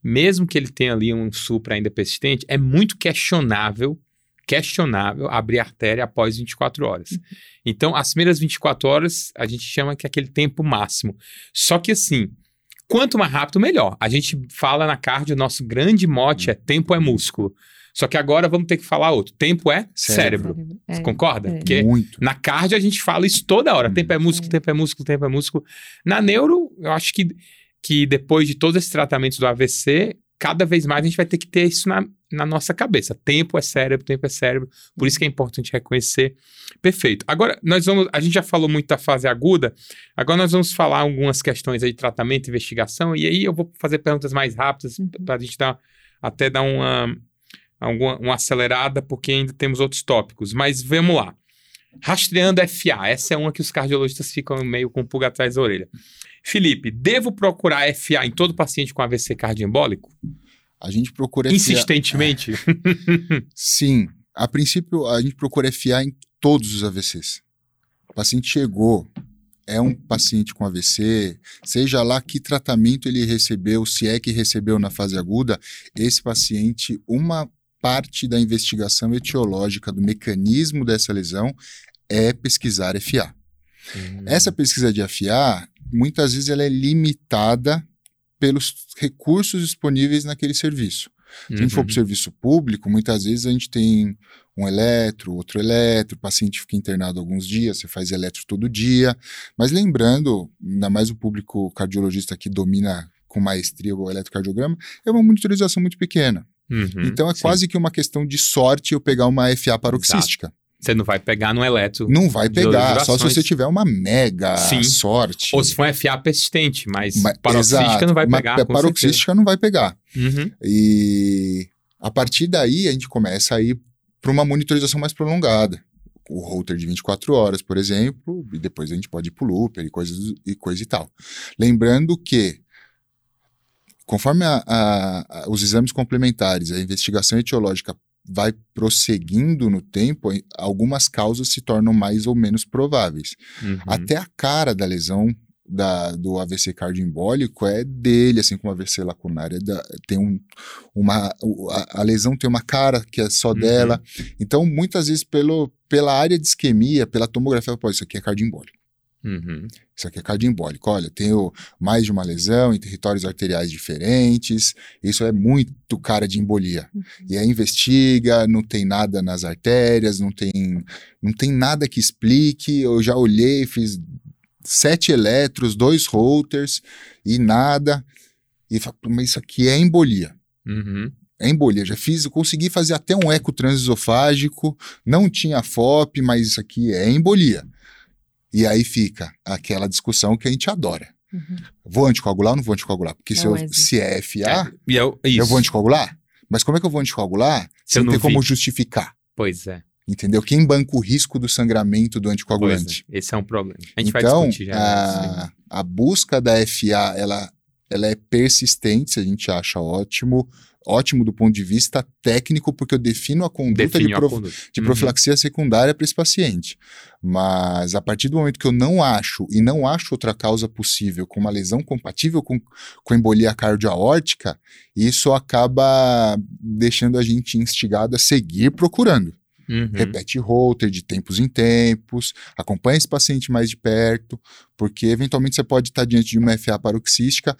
mesmo que ele tenha ali um supra ainda persistente, é muito questionável, questionável abrir artéria após 24 horas. Então, as primeiras 24 horas, a gente chama que é aquele tempo máximo. Só que assim, quanto mais rápido, melhor. A gente fala na cardio, nosso grande mote é tempo é músculo. Só que agora vamos ter que falar outro. Tempo é cérebro. Cérebro. É, Você concorda? é. Porque Muito. na cardio a gente fala isso toda hora. Tempo é músculo, É. tempo é músculo, tempo é músculo. Na neuro, eu acho que, que depois de todos esses tratamentos do AVC, cada vez mais a gente vai ter que ter isso na, na nossa cabeça. Tempo é cérebro, tempo é cérebro. Por isso que é importante reconhecer. Perfeito. Agora, nós vamos. A gente já falou muito da fase aguda. Agora nós vamos falar algumas questões aí de tratamento, investigação. E aí eu vou fazer perguntas mais rápidas Uhum. para a gente dar, até dar uma, alguma, uma acelerada, porque ainda temos outros tópicos. Mas vamos lá. Rastreando FA. Essa é uma que os cardiologistas ficam meio com o pulga atrás da orelha. Felipe, devo procurar FA em todo paciente com AVC cardioembólico? A gente procura FA. Insistentemente? Sim. A princípio, a gente procura FA em todos os AVCs. O paciente chegou, é um paciente com AVC, seja lá que tratamento ele recebeu, se é que recebeu na fase aguda, esse paciente, uma parte da investigação etiológica do mecanismo dessa lesão é pesquisar FA. Hum. Essa pesquisa de FA, muitas vezes ela é limitada pelos recursos disponíveis naquele serviço. Se a gente for para o Uhum. serviço público, muitas vezes a gente tem um eletro, outro eletro, o paciente fica internado alguns dias, você faz eletro todo dia. Mas lembrando, ainda mais o público cardiologista que domina com maestria o eletrocardiograma, é uma monitorização muito pequena. Uhum, então é sim. quase que uma questão de sorte eu pegar uma FA paroxística. Você não vai pegar no eletro. Não vai pegar, só se você tiver uma mega Sim. sorte. Ou se for um FA persistente, mas Ma- paroxística Exato, não vai mas pegar. com paroxística não vai pegar. certeza. Uhum. E a partir daí a gente começa a ir para uma monitorização mais prolongada. O router de 24 horas, por exemplo, e depois a gente pode ir para o looper e coisas e coisa e tal. Lembrando que, conforme a- a- a- os exames complementares, a investigação etiológica vai prosseguindo no tempo, algumas causas se tornam mais ou menos prováveis. Uhum. Até a cara da lesão da- do AVC cardioembólico é dele, assim como a AVC lacunar é da- tem um, uma o- a, a lesão tem uma cara que é só Uhum. dela. Então, muitas vezes pelo, pela área de isquemia, pela tomografia, pô, isso aqui é cardioembólico. Uhum. Isso aqui é cardioembólico. Olha, tenho mais de uma lesão em territórios arteriais diferentes. Isso é muito cara de embolia. E aí investiga, não tem nada nas artérias, não tem, não tem nada que explique. Eu já olhei, fiz sete eletros, dois routers e nada. E falo, mas isso aqui é embolia. Uhum. É embolia. Já fiz, eu consegui fazer até um eco transesofágico, não tinha FOP, mas isso aqui é embolia. E aí fica aquela discussão que a gente adora. Uhum. Vou anticoagular ou não vou anticoagular? Porque se, É o eu, se é FA, E eu, isso. eu vou anticoagular? Mas como é que eu vou anticoagular se Eu não não tem como justificar? Pois é. Entendeu? Quem banca o risco do sangramento do anticoagulante? é. Esse é um problema. A gente vai então, discutir já. a, isso. a busca da FA, ela, ela é persistente, a gente acha ótimo, ótimo do ponto de vista técnico, porque eu defino a conduta de, Definiu a prof- conduta. de Uhum. profilaxia secundária para esse paciente. Mas a partir do momento que eu não acho e não acho outra causa possível com uma lesão compatível com, com embolia cardioaórtica, isso acaba deixando a gente instigado a seguir procurando. Uhum. Repete router de tempos em tempos, acompanha esse paciente mais de perto, porque eventualmente você pode estar diante de uma FA paroxística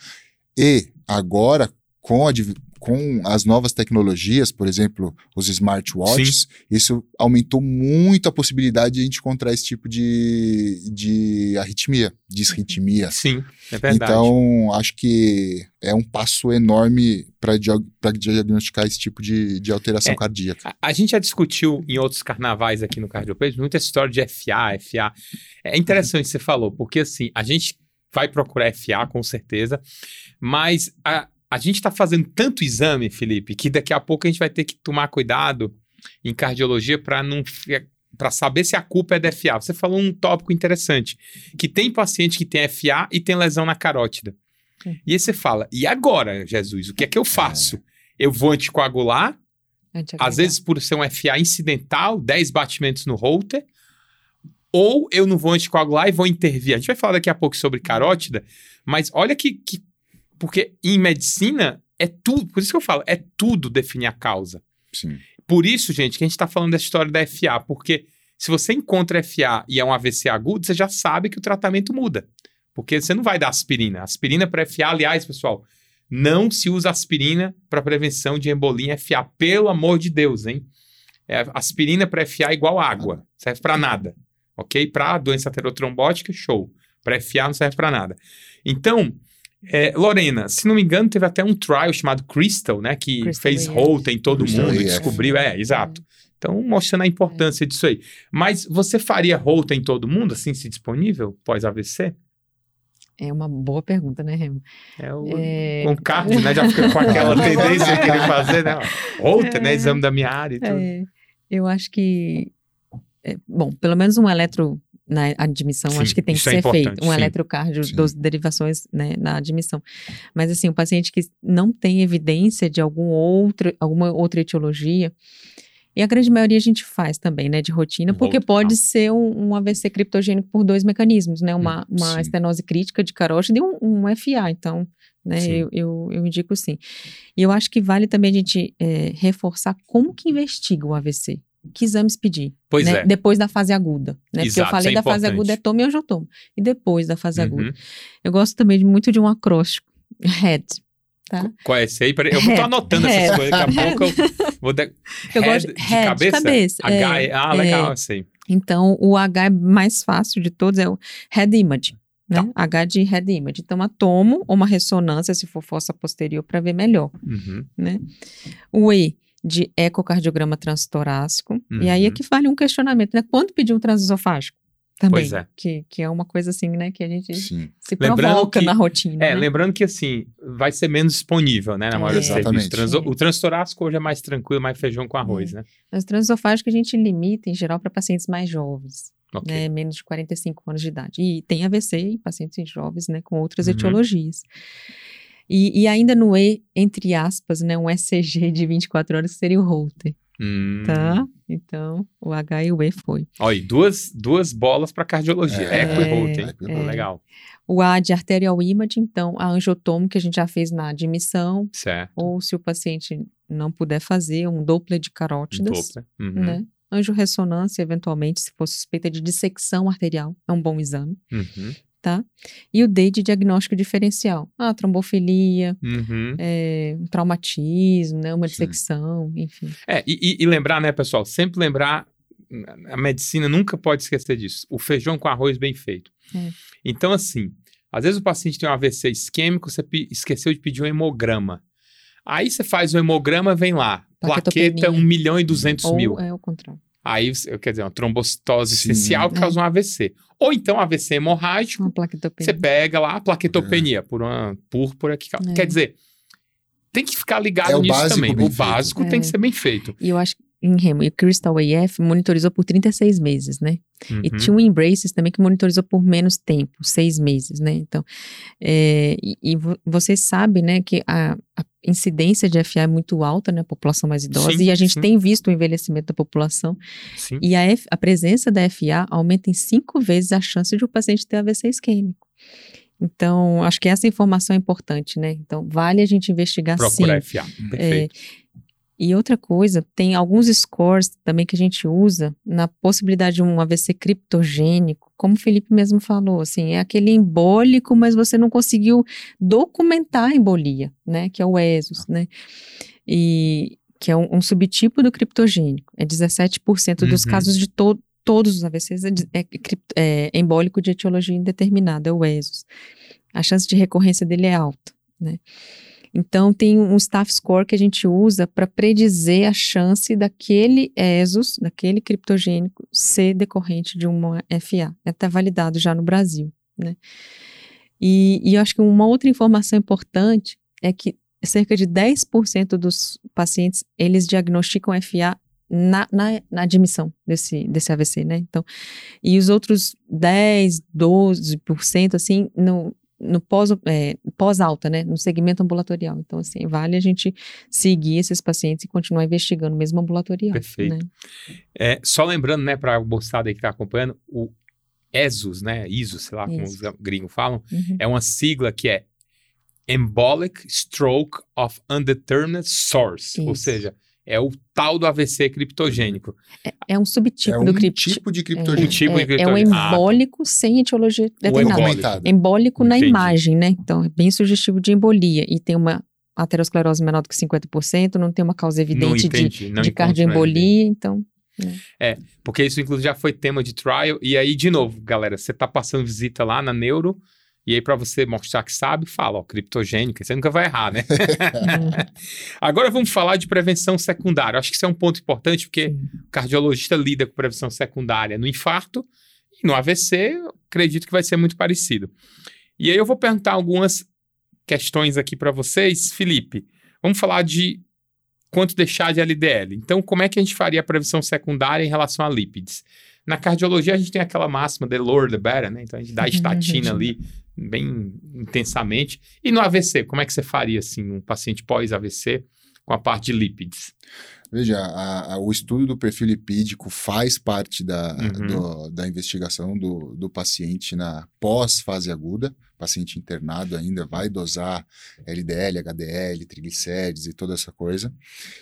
e agora com, a com as novas tecnologias, por exemplo, os smartwatches, isso aumentou muito a possibilidade de a gente encontrar esse tipo de, de arritmia, disritmia. Sim, é verdade. Então, acho que é um passo enorme para diagnosticar esse tipo de, de alteração É. cardíaca. A, a gente já discutiu em outros carnavais aqui no Cardiopage muito essa história de FA, FA. É interessante você falou, porque assim, a gente vai procurar FA com certeza, mas a, a gente está fazendo tanto exame, Felipe, que daqui a pouco a gente vai ter que tomar cuidado em cardiologia para não para saber se a culpa é da FA. Você falou um tópico interessante, que tem paciente que tem FA e tem lesão na carótida. É. E aí você fala, e agora, Jesus, o que é que eu faço? Eu vou anticoagular, Antiagregar. às vezes, por ser um FA incidental, 10 batimentos no holter, ou eu não vou anticoagular e vou intervir. A gente vai falar daqui a pouco sobre carótida, mas olha que. que- porque em medicina é tudo, por isso que eu falo, é tudo definir a causa. Sim. Por isso, gente, que a gente está falando dessa história da FA, porque se você encontra FA e é um AVC agudo, você já sabe que o tratamento muda. Porque você não vai dar aspirina. Aspirina para FA, aliás, pessoal, não se usa aspirina para prevenção de embolia em FA, pelo amor de Deus, hein? É, aspirina para FA é igual água, serve para nada, ok? Para doença aterotrombótica, show. Para FA não serve para nada. Então, É, Lorena, se não me engano, teve até um trial chamado Crystal, né? Que Crystal fez AF. Holter em todo Crystal mundo, AF. descobriu, é, exato. Então, mostrando a importância disso aí. Mas você faria Holter em todo mundo, assim, se disponível, pós-AVC? É uma boa pergunta, né, Remo? É o... É, Com né? Já fica com aquela tendência de querer fazer, né? Holter, né? É. Exame da minha área e tudo. É, eu acho que, é, bom, pelo menos um eletro na admissão, Sim, acho que tem que é ser feito, um sim. eletrocardio Sim. das derivações né, na admissão. Mas assim, o paciente que não tem evidência de algum outro, alguma outra etiologia, e a grande maioria a gente faz também, né, de rotina, porque Volta, pode tá. ser um, um AVC criptogênico por dois mecanismos, né, uma, uma sim. estenose crítica de carótida e um, um FA, então, né, eu, eu, eu indico sim. E eu acho que vale também a gente é, reforçar como que investiga o AVC. Que exames pedir? Pois né? é. Depois da fase aguda. Né? Porque Exato, eu falei é da fase aguda, é toma e angiotomo. E depois da fase aguda. Uhum. Eu gosto também de- muito de um acróstico. HEAD. Tá? Qual é esse aí? Peraí, eu tô Head. anotando essas Head. coisas, daqui a pouco eu vou dar... Eu Head gosto de head, de cabeça? cabeça, H, é, ah, legal, é. eu sei. Então, o H mais fácil de todos é o head image. Né? Tá. H de head image. Então, a tomo ou uma ressonância, se for fossa posterior, para ver melhor. Uhum. Né? O E de ecocardiograma transtorácico. E aí é Uhum. que vale um questionamento, né? Quando pedir um transesofágico? Também. Pois é. Que, que é uma coisa assim, né? Que a gente Sim. se Lembrando provoca que- na rotina. É, né? lembrando que assim, vai ser menos disponível, né, na maioria dos Exatamente. serviços. Trans- É. O transtorácico hoje é mais tranquilo, mais feijão com arroz, né? Mas o transesofágico a gente limita, em geral, para pacientes mais jovens. Ok. né, menos de 45 anos de idade. E tem AVC em pacientes jovens, né, com outras Uhum. etiologias. E, e ainda no E, entre aspas, né, um ECG de 24 horas que seria o Holter, Hum. tá? Então, o H e o E foi. Olha, duas, duas bolas para cardiologia. É. Eco e Holter, hein? Eco e Holter. Legal. O A de arterial imaging, então, a angiotomo que a gente já fez na admissão, Certo. ou se o paciente não puder fazer, um Doppler de carótidas, Doppler. Uhum. né? Angiorressonância, eventualmente, se for suspeita de dissecção arterial, é um bom exame. Uhum. Tá? E o D de diagnóstico diferencial. Ah, trombofilia, Uhum. é, um traumatismo, né? Uma Sim. dissecção, enfim. É, e, e- lembrar, né, pessoal? Sempre lembrar, a medicina nunca pode esquecer disso. O feijão com arroz bem feito. É. Então, assim, às vezes o paciente tem um AVC isquêmico, você esqueceu de pedir um hemograma. Aí você faz o hemograma, vem lá, plaqueta Plaquetopenia. 1 milhão e 200 Ou mil. é o contrário. Aí, quer dizer, uma trombocitose Sim. essencial É. causa um AVC. Ou então AVC hemorrágico, Uma plaquetopenia. você pega lá a plaquetopenia por uma púrpura que causa. É. Quer dizer, tem que ficar ligado É nisso também. O básico feito. tem É. que ser bem feito. E eu acho que em Remo, e o Crystal AF monitorizou por 36 meses, né? E Uhum. tinha o Embraces também que monitorizou por menos tempo, seis meses, né? Então, é, e, e vo- vocês sabem, né, que a, a incidência de FA é muito alta, né? A população mais idosa, Sim, e a gente sim. tem visto o envelhecimento da população. Sim. E a, F- a presença da FA aumenta em cinco vezes a chance de o paciente ter AVC isquêmico. Então, acho que essa informação é importante, né? Então, vale a gente investigar Procura sim. FA. Perfeito. E outra coisa, tem alguns scores também que a gente usa na possibilidade de um AVC criptogênico, como o Felipe mesmo falou, assim, é aquele embólico, mas você não conseguiu documentar a embolia, né? Que é o ESOS, né? E que é um, um subtipo do criptogênico. É 17% dos Uhum. casos de to todos os AVCs é, é cripto- é embólico de etiologia indeterminada, é o ESOS. A chance de recorrência dele é alta, né? Então, tem um staff score que a gente usa para predizer a chance daquele ESOS, daquele criptogênico, ser decorrente de uma FA. É até validado já no Brasil, né? E, e eu acho que uma outra informação importante é que cerca de 10% dos pacientes, eles diagnosticam FA na, na, na admissão desse, desse AVC, né? Então, e os outros 10, 12%, assim, no, no pós, é, pós-alta, né? No segmento ambulatorial. Então, assim, vale a gente seguir esses pacientes e continuar investigando mesmo ambulatorial. Perfeito. Né? É, só lembrando, né, para a moçada aí que está acompanhando, o ESUS, né, ISO, sei lá como Isso. os gringos falam, Uhum. é uma sigla que é Embolic Stroke of Undetermined Source, ou Isso. seja, é o tal do AVC criptogênico. É um subtipo é um do cripto. tipo de É, criptogênico. Um tipo de é, é um criptogênico. Ah, tá. embólico sem etiologia determinada. embólico. Embólico na imagem, né? Então, é bem sugestivo de embolia. E tem uma aterosclerose menor do que 50%, não tem uma causa Não evidente de, entendi. não de evidência. cardioembolia, então... Porque isso, inclusive, já foi tema de trial. E aí, de novo, galera, você tá passando visita lá na neuro, E aí, para você mostrar que sabe, fala, ó, criptogênica, você nunca vai errar, né? Agora vamos falar de prevenção secundária. Acho que isso é um ponto importante, porque o cardiologista lida com prevenção secundária no infarto e no AVC, acredito que vai ser muito parecido. E aí eu vou perguntar algumas questões aqui para vocês. Felipe, vamos falar de quanto deixar de LDL. Então, como é que a gente faria a prevenção secundária em relação a lípides? Na cardiologia, a gente tem aquela máxima, the lower the better, né? Então, a gente dá estatina ali bem intensamente. E no AVC, como é que você faria, assim, um paciente pós-AVC com a parte de lípides? Veja, a, a, o estudo do perfil lipídico faz parte da, uhum. do, da investigação do, do paciente na pós-fase aguda. O paciente internado ainda vai dosar LDL, HDL, triglicérides e toda essa coisa.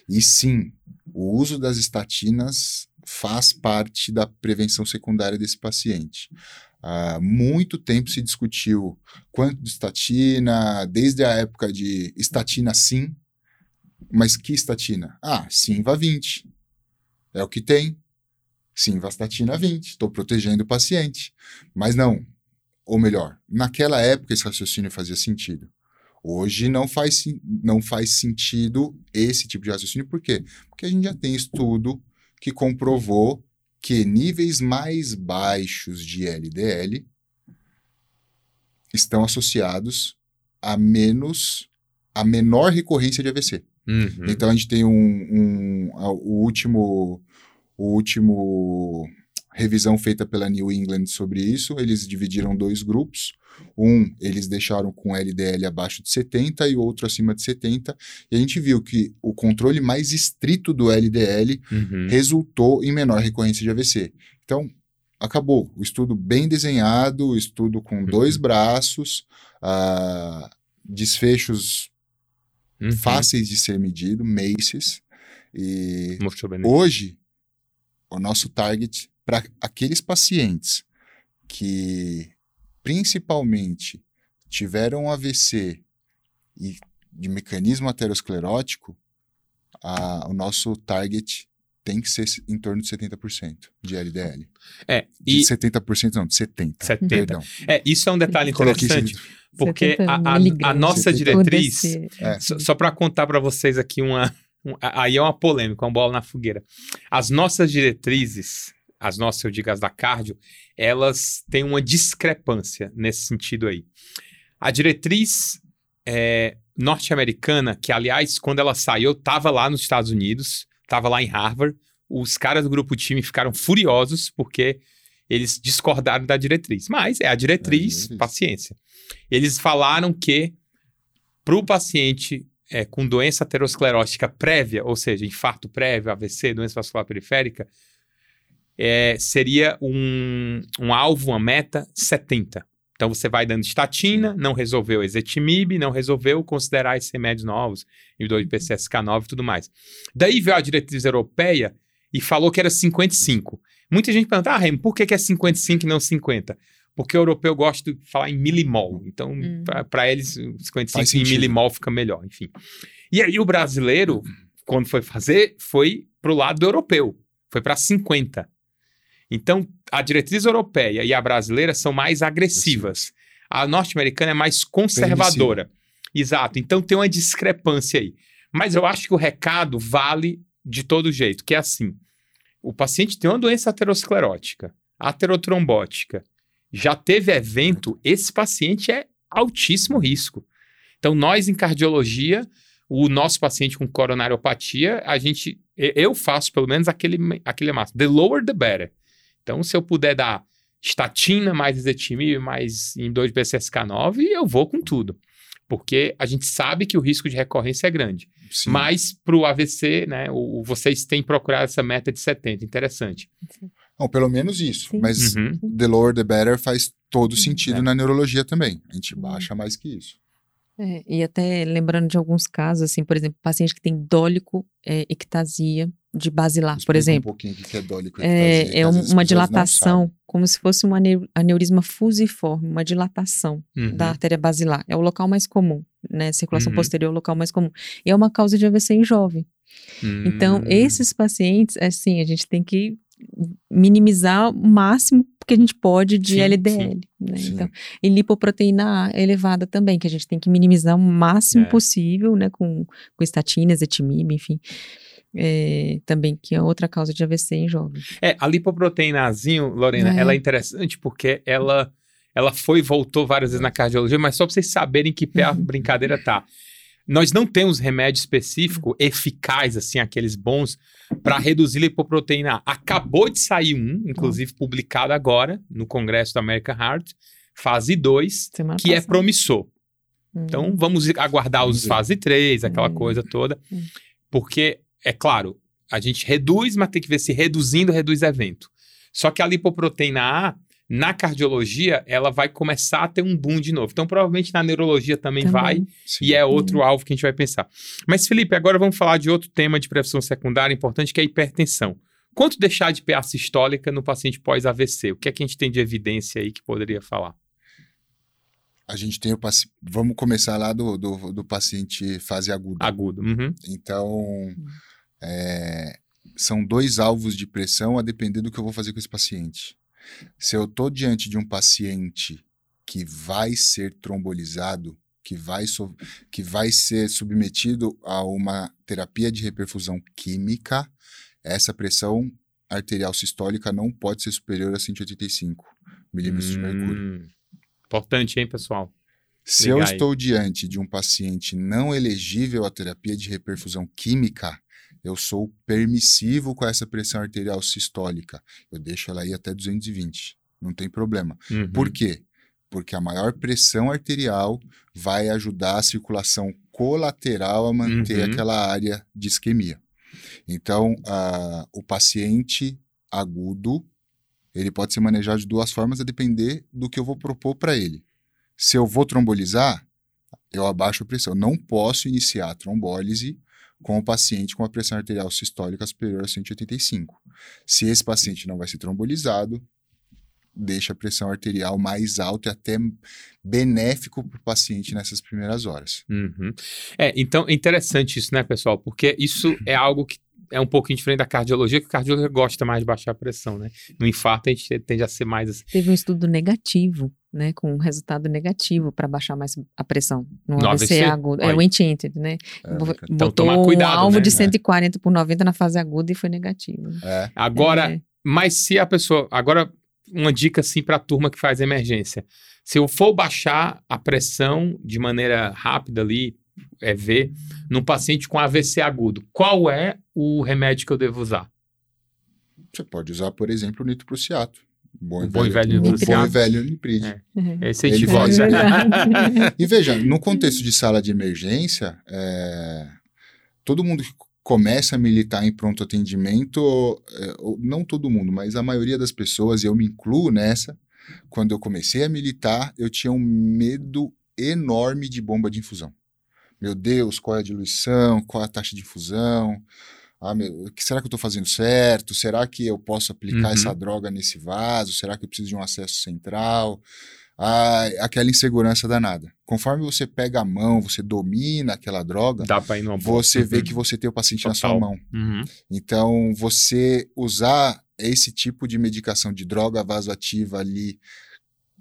E sim, o uso das estatinas faz parte da prevenção secundária desse paciente. Há muito tempo se discutiu quanto de estatina, desde a época de estatina sim, mas que estatina? Ah, Simva 20. É o que tem. Simvastatina 20. Estou protegendo o paciente. Mas não. Ou melhor, naquela época esse raciocínio fazia sentido. Hoje não faz, não faz sentido esse tipo de raciocínio. Por quê? Porque a gente já tem estudo que comprovou que níveis mais baixos de LDL estão associados a menos a menor recorrência de AVC. Uhum. Então a gente tem um, um o último o último revisão feita pela New England sobre isso, eles dividiram dois grupos. Um, eles deixaram com LDL abaixo de 70 e o outro acima de 70. E a gente viu que o controle mais estrito do LDL uhum. resultou em menor recorrência de AVC. Então, acabou. O estudo bem desenhado, o estudo com uhum. dois braços, uh, desfechos uhum. fáceis de ser medido, MACES. E hoje, o nosso target para aqueles pacientes que principalmente tiveram AVC e de mecanismo aterosclerótico, a, o nosso target tem que ser em torno de 70% de LDL. É, e... De 70% não, de 70%. 70%. Perdão. É, isso é um detalhe interessante. Porque a, a, a, nossa diretriz, é. só, só para contar para vocês aqui uma. Um, aí é uma polêmica, uma bola na fogueira. As nossas diretrizes, as nossas, eu digo, as da cardio, elas têm uma discrepância nesse sentido aí. A diretriz é, norte-americana, que aliás, quando ela saiu, estava lá nos Estados Unidos, estava lá em Harvard, os caras do grupo time ficaram furiosos porque eles discordaram da diretriz. Mas é a diretriz, é paciência. Eles falaram que para o paciente é, com doença aterosclerótica prévia, ou seja, infarto prévio, AVC, doença vascular periférica, é, seria um, um alvo, uma meta 70. Então você vai dando estatina, não resolveu ezetimibe, não resolveu considerar esses remédios novos, inibidor de PCSK9 e tudo mais. Daí veio a diretriz europeia e falou que era 55. Muita gente pergunta, ah, Remo, por que, que é 55 e não 50? Porque o europeu gosta de falar em milimol. Então, hum. para eles, 55 em milimol fica melhor, enfim. E aí o brasileiro, quando foi fazer, foi para o lado do europeu. Foi para 50. Então, a diretriz europeia e a brasileira são mais agressivas. A norte-americana é mais conservadora. Permissiva. Exato. Então, tem uma discrepância aí. Mas eu acho que o recado vale de todo jeito, que é assim o paciente tem uma doença aterosclerótica, aterotrombótica, já teve evento, esse paciente é altíssimo risco. Então, nós em cardiologia, o nosso paciente com coronariopatia, a gente, eu faço pelo menos aquele, aquele máximo. The lower, the better. Então, se eu puder dar estatina, mais ezetimibe, mais em 2 PCSK9, eu vou com tudo. Porque a gente sabe que o risco de recorrência é grande. Sim. Mas para o AVC, né, o, vocês têm procurado essa meta de 70. Interessante. Não, pelo menos isso. Sim. Mas uhum. the lower the better faz todo sentido é. na neurologia também. A gente baixa mais que isso. É, e até lembrando de alguns casos, assim, por exemplo, paciente que tem dólico é, ectasia de basilar, Explica por exemplo. Um pouquinho o que é dólico ectasia. É, é uma dilatação, como se fosse um aneurisma fusiforme, uma dilatação uhum. da artéria basilar. É o local mais comum, né? Circulação uhum. posterior é o local mais comum. E é uma causa de AVC em jovem. Então, uhum. esses pacientes, assim, a gente tem que minimizar o máximo que a gente pode de Sim, LDL, né? Sim. Então, e lipoproteína A elevada também, que a gente tem que minimizar o máximo É. possível, né? Com, com estatinas, etimib, enfim. É, também, que é outra causa de AVC em jovens. É, a lipoproteínazinho, Lorena, É. ela é interessante porque ela, ela foi e voltou várias vezes na cardiologia, mas só para vocês saberem que pé a brincadeira tá. Nós não temos remédio específico, eficaz, assim, aqueles bons, para reduzir a lipoproteína A. Acabou de sair um, inclusive publicado agora, no Congresso da American Heart, fase 2, Semana que é passada. promissor. Hum. Então, vamos aguardar os ver. fase 3, aquela Hum. coisa toda. Hum. Porque, é claro, a gente reduz, mas tem que ver se reduzindo reduz evento. Só que a lipoproteína A, na cardiologia, ela vai começar a ter um boom de novo. Então, provavelmente na neurologia também, Também. vai, Sim. e é outro alvo que a gente vai pensar. Mas, Felipe, agora vamos falar de outro tema de prevenção secundária importante, que é a hipertensão. Quanto deixar de PA sistólica no paciente pós-AVC? O que é que a gente tem de evidência aí que poderia falar? A gente tem o paciente. Vamos começar lá do, do, do paciente fase aguda. Agudo. Uhum. Então, é, são dois alvos de pressão a depender do que eu vou fazer com esse paciente. Se eu estou diante de um paciente que vai ser trombolizado, que vai, so- que vai ser submetido a uma terapia de reperfusão química, essa pressão arterial sistólica não pode ser superior a 185 milímetros de mercúrio. Hum. Importante, hein, pessoal? Se Ligar eu aí. estou diante de um paciente não elegível à terapia de reperfusão química, eu sou permissivo com essa pressão arterial sistólica. Eu deixo ela ir até 220, não tem problema. Uhum. Por quê? Porque a maior pressão arterial vai ajudar a circulação colateral a manter Uhum. aquela área de isquemia. Então, o paciente agudo, ele pode ser manejado de duas formas a depender do que eu vou propor para ele. Se eu vou trombolizar, eu abaixo a pressão. Não posso iniciar a trombólise com o paciente com a pressão arterial sistólica superior a 185. Se esse paciente não vai ser trombolizado, deixa a pressão arterial mais alta e até benéfico para o paciente nessas primeiras horas. Uhum. É, então é interessante isso, né, pessoal? Porque isso é algo que é um pouquinho diferente da cardiologia, que o cardiologia gosta mais de baixar a pressão, né? No infarto, a gente tende a ser mais assim. Teve um estudo negativo, né, com um resultado negativo para baixar mais a pressão no, No AVC, AVC? agudo. É Olha. o Enchanted, né? É. Então, Botou tomar cuidado, um alvo né? de É. 140 por 90 na fase aguda e foi negativo. É, Agora, É. mas se a pessoa. Agora, uma dica assim para a turma que faz emergência. Se eu for baixar a pressão de maneira rápida ali, é ver, num paciente com AVC agudo, qual é o remédio que eu devo usar? você pode usar, por exemplo, o nitroprusiato. Bom, O bom e velho o bom nitroprusiato. e velho nipride. É. Uhum. Esse Ele vai-. É verdade. E veja, no contexto de sala de emergência, é, todo mundo que começa a militar em pronto atendimento, é, ou- não todo mundo, mas a maioria das pessoas, e eu me incluo nessa, quando eu comecei a militar, eu tinha um medo enorme de bomba de infusão. Meu Deus, qual é a diluição? Qual é a taxa de infusão? Ah, meu, o que será que eu estou fazendo certo? Será que eu posso aplicar Uhum. essa droga nesse vaso? Será que eu preciso de um acesso central? Ah, aquela insegurança danada. Conforme você pega a mão, você domina aquela droga, Dá para ir numa boa. você vê Uhum. que você tem o paciente na Total. sua mão. Uhum. Então, você usar esse tipo de medicação de droga vasoativa ali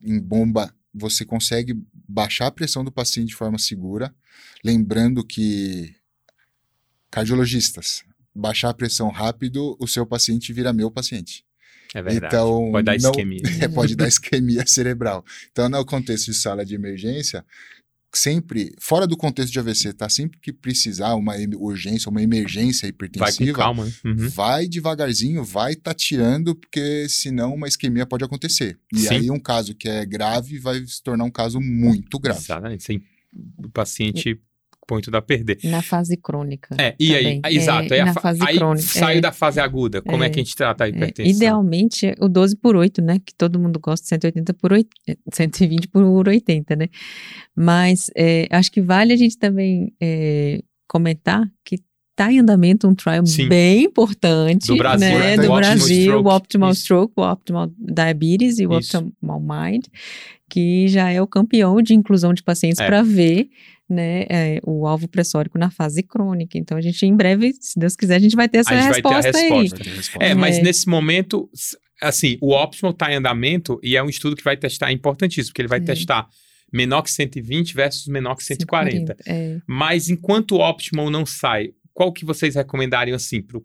em bomba, você consegue baixar a pressão do paciente de forma segura. Lembrando que, cardiologistas, baixar a pressão rápido, o seu paciente vira meu paciente. É verdade. Então, Pode dar não- isquemia. É, pode dar isquemia cerebral. Então, no contexto de sala de emergência, sempre, fora do contexto de AVC, tá? Sempre que precisar uma urgência, uma emergência Vai com hipertensiva, calma. né? Uhum. vai devagarzinho, vai tateando, porque senão uma isquemia pode acontecer. E Sim. aí um caso que é grave vai se tornar um caso muito grave. Exatamente. Sim. O paciente põe tudo a perder. Na fase crônica. É, e aí? Também. Ah, Exato. É, aí a na fa- fase aí crônica, saiu é. da fase aguda. Como é, É. que a gente trata a É, hipertensão? idealmente, é o 12 por 8, né? Que todo mundo gosta, 180 por 8, é, 120 por 80, né? Mas é, acho que vale a gente também é, comentar que está em andamento um trial Sim. bem importante Do Brasil, né? né? do O Optimal Brasil, Stroke. o Optimal Isso. Stroke, o Optimal Diabetes e o Isso. Optimal Mind, que já é o campeão de inclusão de pacientes É. para ver né, é, o alvo pressórico na fase crônica. Então, a gente, em breve, se Deus quiser, a gente vai ter essa A gente vai ter a resposta aí. resposta. Resposta. É, mas É. nesse momento, assim, o optimal está em andamento e é um estudo que vai testar, é importantíssimo, porque ele vai Sim. testar menor que 120 versus menor que 140. 140, É. Mas enquanto o optimal não sai, qual que vocês recomendariam assim pro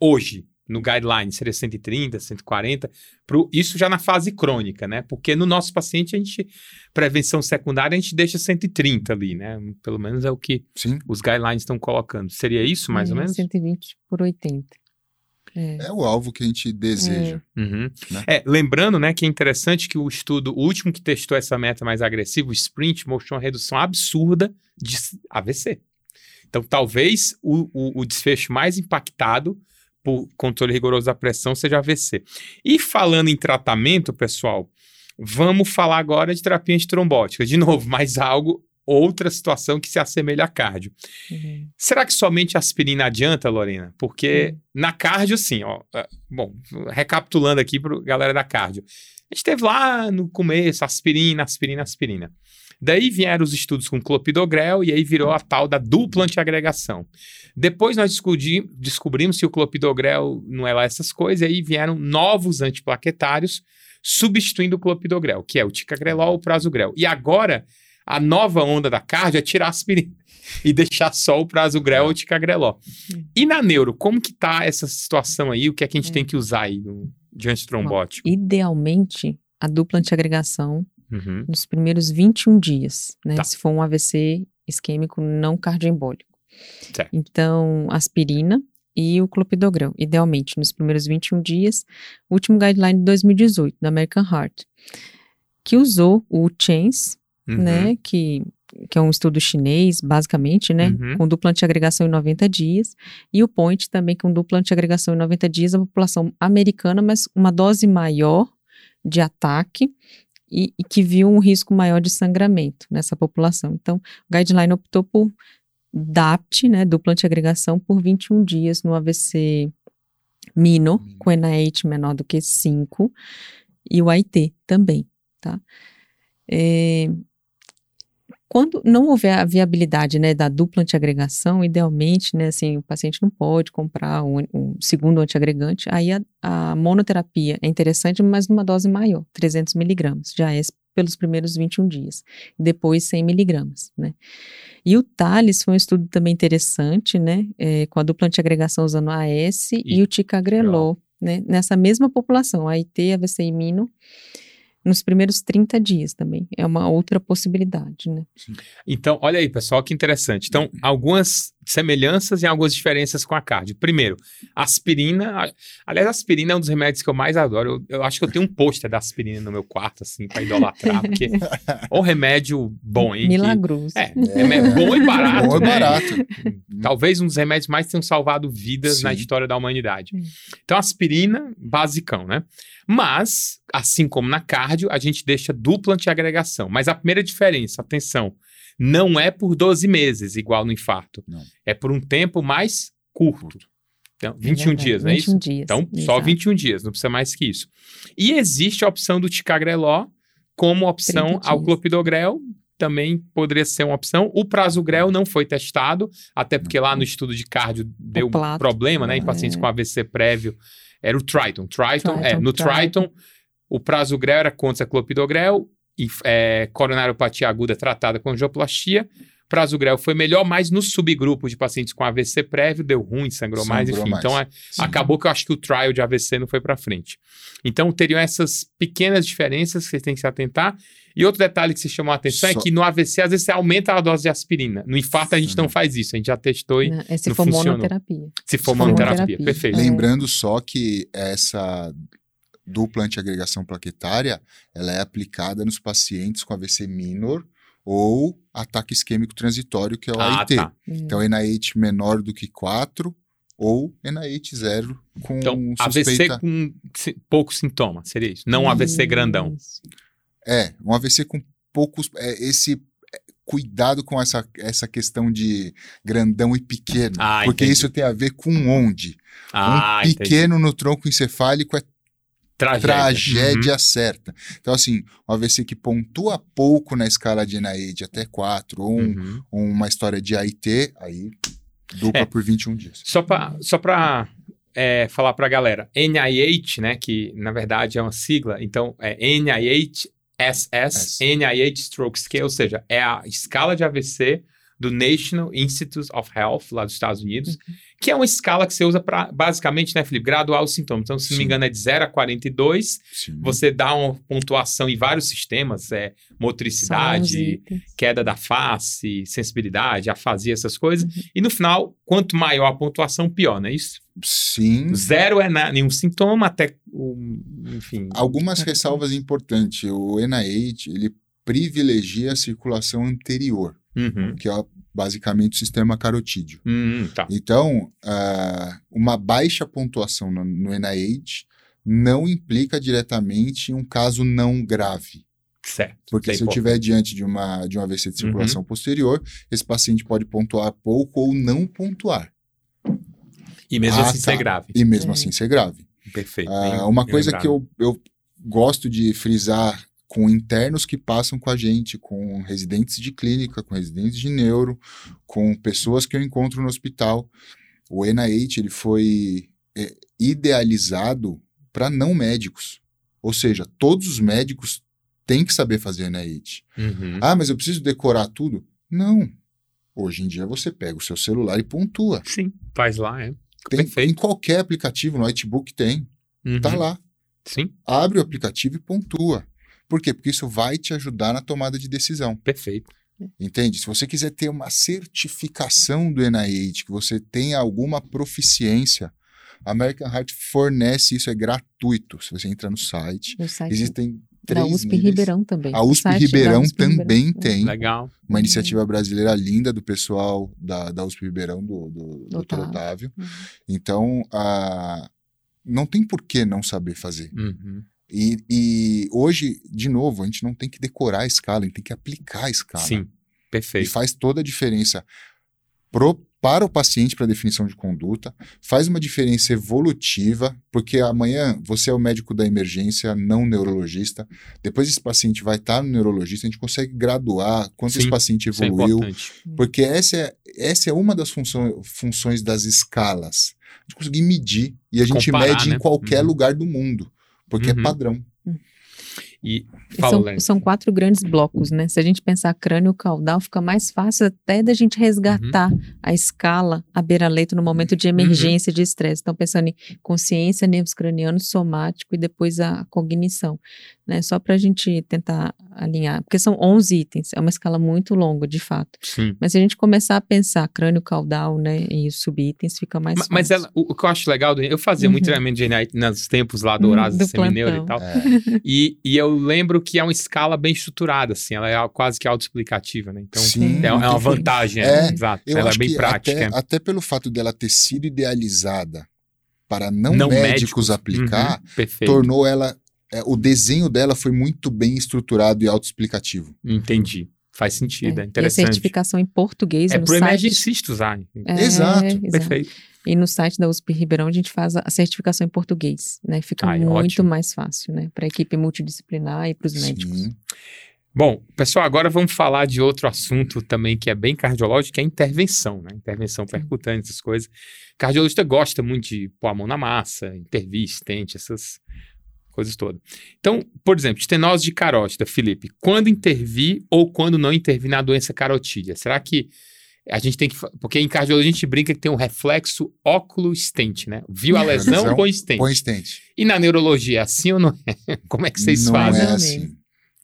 hoje no guideline? Seria 130, 140? Pro, isso já na fase crônica, né? Porque no nosso paciente a gente prevenção secundária a gente deixa 130 ali, né? Pelo menos é o que Sim. os guidelines estão colocando. Seria isso mais ou É, menos? 120 por 80. É. É o alvo que a gente deseja. Uhum. Né? É, lembrando, né, que é interessante que o estudo, o último que testou essa meta mais agressiva, o Sprint, mostrou uma redução absurda de AVC. Então, talvez o, o, o desfecho mais impactado por controle rigoroso da pressão seja AVC. E falando em tratamento, pessoal, vamos falar agora de terapia antitrombótica. De novo, mais algo, outra situação que se assemelha a cardio. Uhum. Será que somente aspirina adianta, Lorena? Porque na cardio, sim, ó. é, Bom, recapitulando aqui para galera da cardio. A gente teve lá no começo aspirina, aspirina, aspirina. Daí vieram os estudos com clopidogrel e aí virou a tal da dupla antiagregação. Depois nós descobri- descobrimos que o clopidogrel não é lá essas coisas, e aí vieram novos antiplaquetários substituindo o clopidogrel, que é o ticagrelol, o prasugrel. E agora, a nova onda da cardio é tirar a aspirina e deixar só o prasugrel ou o ticagrelol. E na neuro, como que tá essa situação aí? O que é que a gente É. tem que usar aí no, de antitrombótico? Idealmente, a dupla antiagregação Uhum. nos primeiros 21 dias, né? Tá. Se for um AVC isquêmico não cardioembólico. Certo. Então, aspirina e o clopidogrel, idealmente, nos primeiros 21 dias. Último guideline de 2018, da American Heart, que usou o CHANCE, Uhum. né? Que, que é um estudo chinês, basicamente, né? Uhum. Com dupla antiagregação em 90 dias. E o POINT também com dupla antiagregação em 90 dias, a população americana, mas uma dose maior de ataque e, e que viu um risco maior de sangramento nessa população. Então, o guideline optou por DAPT, né? Dupla antiagregação por 21 dias no AVC Mino, Mino. com NIH menor do que 5, e o AIT também, tá? É, quando não houver a viabilidade né, da dupla antiagregação, idealmente, né, assim, o paciente não pode comprar um, um segundo antiagregante, aí a, a monoterapia é interessante, mas numa dose maior, 300 miligramas, já é pelos primeiros 21 dias, depois 100 miligramas, né. E o TALIS foi um estudo também interessante, né, é, com a dupla antiagregação usando a AS e, E o ticagrelol, né, nessa mesma população, AIT, AVC e Mino, nos primeiros 30 dias também. É uma outra possibilidade, né? Então, olha aí, pessoal, que interessante. Então, algumas semelhanças e algumas diferenças com a cardio. Primeiro, aspirina. a- Aliás, a aspirina é um dos remédios que eu mais adoro. Eu, eu acho que eu tenho um pôster da aspirina no meu quarto, assim, pra idolatrar, porque é um remédio bom, hein? que- Milagroso. É, é bom e barato. Bom e né? barato. Talvez um dos remédios mais tenham salvado vidas na Sim. história da humanidade. Hum. Então, aspirina, basicão, né? Mas, assim como na cardio, a gente deixa dupla antiagregação. Mas a primeira diferença, atenção, não é por 12 meses, igual no infarto. Não. É por um tempo mais curto. Então, 21 verdade, dias, não é 21 isso? dias, Então, só exato. 21 dias, não precisa mais que isso. E existe a opção do ticagreló como opção 30 ao clopidogrel, também poderia ser uma opção. O prasugrel não foi testado, até porque lá no estudo de cardio deu plato, problema, né, em é. pacientes com AVC prévio. Era o Triton. Triton, é, Triton, no Triton, Triton. o prasugrel era contra clopidogrel é, coronariopatia aguda tratada com angioplastia. Prasugrel foi melhor, mas no subgrupo de pacientes com AVC prévio deu ruim, sangrou, mais, Sangrou enfim. mais. Então, é, acabou que eu acho que o trial de AVC não foi para frente. Então, teriam essas pequenas diferenças que vocês têm que se atentar. E outro detalhe que se chamou a atenção Só- é que no AVC, às vezes, você aumenta a dose de aspirina. No infarto, a gente não faz isso. A gente já testou e Né? É se não for funcionou. monoterapia. se for for monoterapia. monoterapia. Perfeito. É. Lembrando só que essa dupla antiagregação plaquetária, ela é aplicada nos pacientes com AVC minor ou ataque isquêmico transitório, que é o Ah, AIT. tá. Então, NIH menor do que 4 ou NIH 0 com Então, suspeita... AVC com pouco sintoma, seria isso. Não um AVC grandão. É, um AVC com poucos... É, esse é, cuidado com essa, essa questão de grandão e pequeno, Ah, porque entendi. isso tem a ver com onde. Ah, um entendi. pequeno no tronco encefálico é Tragédia. tragédia Uhum. certa. Então, assim, um AVC que pontua pouco na escala de NIH até 4, ou, um- Uhum. ou uma história de AIT, aí dupla É. por 21 dias. Só para só pra é, falar para a galera, NIH, né, que na verdade é uma sigla, então é NIH SS, NIH Stroke Scale, ou seja, é a escala de AVC do National Institute of Health, lá dos Estados Unidos, uhum. Que é uma escala que você usa para, basicamente, né, Felipe, graduar os sintomas. Então, se Sim. não me engano, é de 0 a 42. Sim. Você dá uma pontuação em vários sistemas, é motricidade, queda da face, sensibilidade, afasia, essas coisas. Uhum. E no final, quanto maior a pontuação, pior, não é isso? Sim. Zero é na, nenhum sintoma, até, um, enfim... Algumas ressalvas importantes. O NIH, ele privilegia a circulação anterior uhum. que é basicamente o sistema carotídeo. Uhum, tá. Então, uh, uma baixa pontuação no, no NIH não implica diretamente em um caso não grave. Certo. Porque se eu estiver diante de uma, de um AVC de uhum. circulação uhum. posterior, esse paciente pode pontuar pouco ou não pontuar. E mesmo ah, assim tá. ser grave. E mesmo é. assim ser grave. Perfeito. Uh, uma coisa lembrado. que eu, eu gosto de frisar com internos que passam com a gente, com residentes de clínica, com residentes de neuro, com pessoas que eu encontro no hospital. O NIH ele foi é, idealizado para não médicos. Ou seja, todos os médicos têm que saber fazer NIH. Uhum. Ah, mas eu preciso decorar tudo? Não. Hoje em dia você pega o seu celular e pontua. Sim, faz lá, é. Tem, Perfeito. Em qualquer aplicativo, no notebook tem. Tá uhum. Tá lá. Sim. Abre o aplicativo e pontua. Por quê? Porque isso vai te ajudar na tomada de decisão. Perfeito. Entende? Se você quiser ter uma certificação do NIH, que você tenha alguma proficiência, a American Heart fornece isso, é gratuito. Se você entra no site, site existem três Da USP níveis. Ribeirão também. A USP Ribeirão USP também Ribeirão. tem. Legal. Uma iniciativa brasileira linda do pessoal da, da USP Ribeirão, do, do, do Dr. Otávio. Uhum. Então, a, não tem por que não saber fazer. Uhum. E, e, hoje, de novo, a gente não tem que decorar a escala, a gente tem que aplicar a escala. Sim, perfeito. E faz toda a diferença pro, para o paciente para definição de conduta, faz uma diferença evolutiva, porque amanhã você é o médico da emergência, não neurologista. Depois esse paciente vai estar no neurologista, a gente consegue graduar quanto Sim, esse paciente é evoluiu. É porque essa é, essa é uma das funções, funções das escalas. A gente conseguir medir e a gente Comparar, mede né? em qualquer uhum. lugar do mundo porque é uhum. é padrão. E são, são, quatro grandes blocos, né? Se a gente pensar crânio caudal, fica mais fácil até da gente resgatar uhum. a escala à beira-leito no momento de emergência uhum. de estresse. Então, pensando em consciência, nervos cranianos, somático e depois a cognição, né? Só para a gente tentar alinhar, porque são 11 itens, é uma escala muito longa, de fato. Sim. Mas se a gente começar a pensar crânio caudal, né, e os subitens, fica mais mas, mas ela, o, o, que eu acho legal, eu fazia uhum. muito treinamento de GNI nos tempos lá dourados do, do Semineuro e tal, é. e, e eu lembro que é uma escala bem estruturada, assim, ela é quase que autoexplicativa, né? Então, Sim, é, é uma vantagem, é, é, exato. Ela é bem prática. Até, até, pelo fato dela ter sido idealizada para não, não médicos, médicos, aplicar, uhum, tornou ela é, o desenho dela foi muito bem estruturado e autoexplicativo. Entendi. Faz sentido, é, é interessante. E a certificação em português é no pro site... emergencista usar. É, exato. exato. Perfeito. E no site da USP Ribeirão a gente faz a certificação em português, né? Fica Ai, muito ótimo. mais fácil, né? Para a equipe multidisciplinar e para os médicos. Bom, pessoal, agora vamos falar de outro assunto também que é bem cardiológico, que é a intervenção, né? Intervenção percutante, essas coisas. O cardiologista gosta muito de pôr a mão na massa, intervir, estente, essas coisas todas. Então, por exemplo, estenose de carótida, Felipe, quando intervir ou quando não intervir na doença carotídea? Será que a gente tem que. Porque em cardiologia a gente brinca que tem um reflexo óculo-estente, né? Viu a lesão, põe estente. Põe estente. E na neurologia, é assim ou não é? Como é que vocês não fazem? É assim.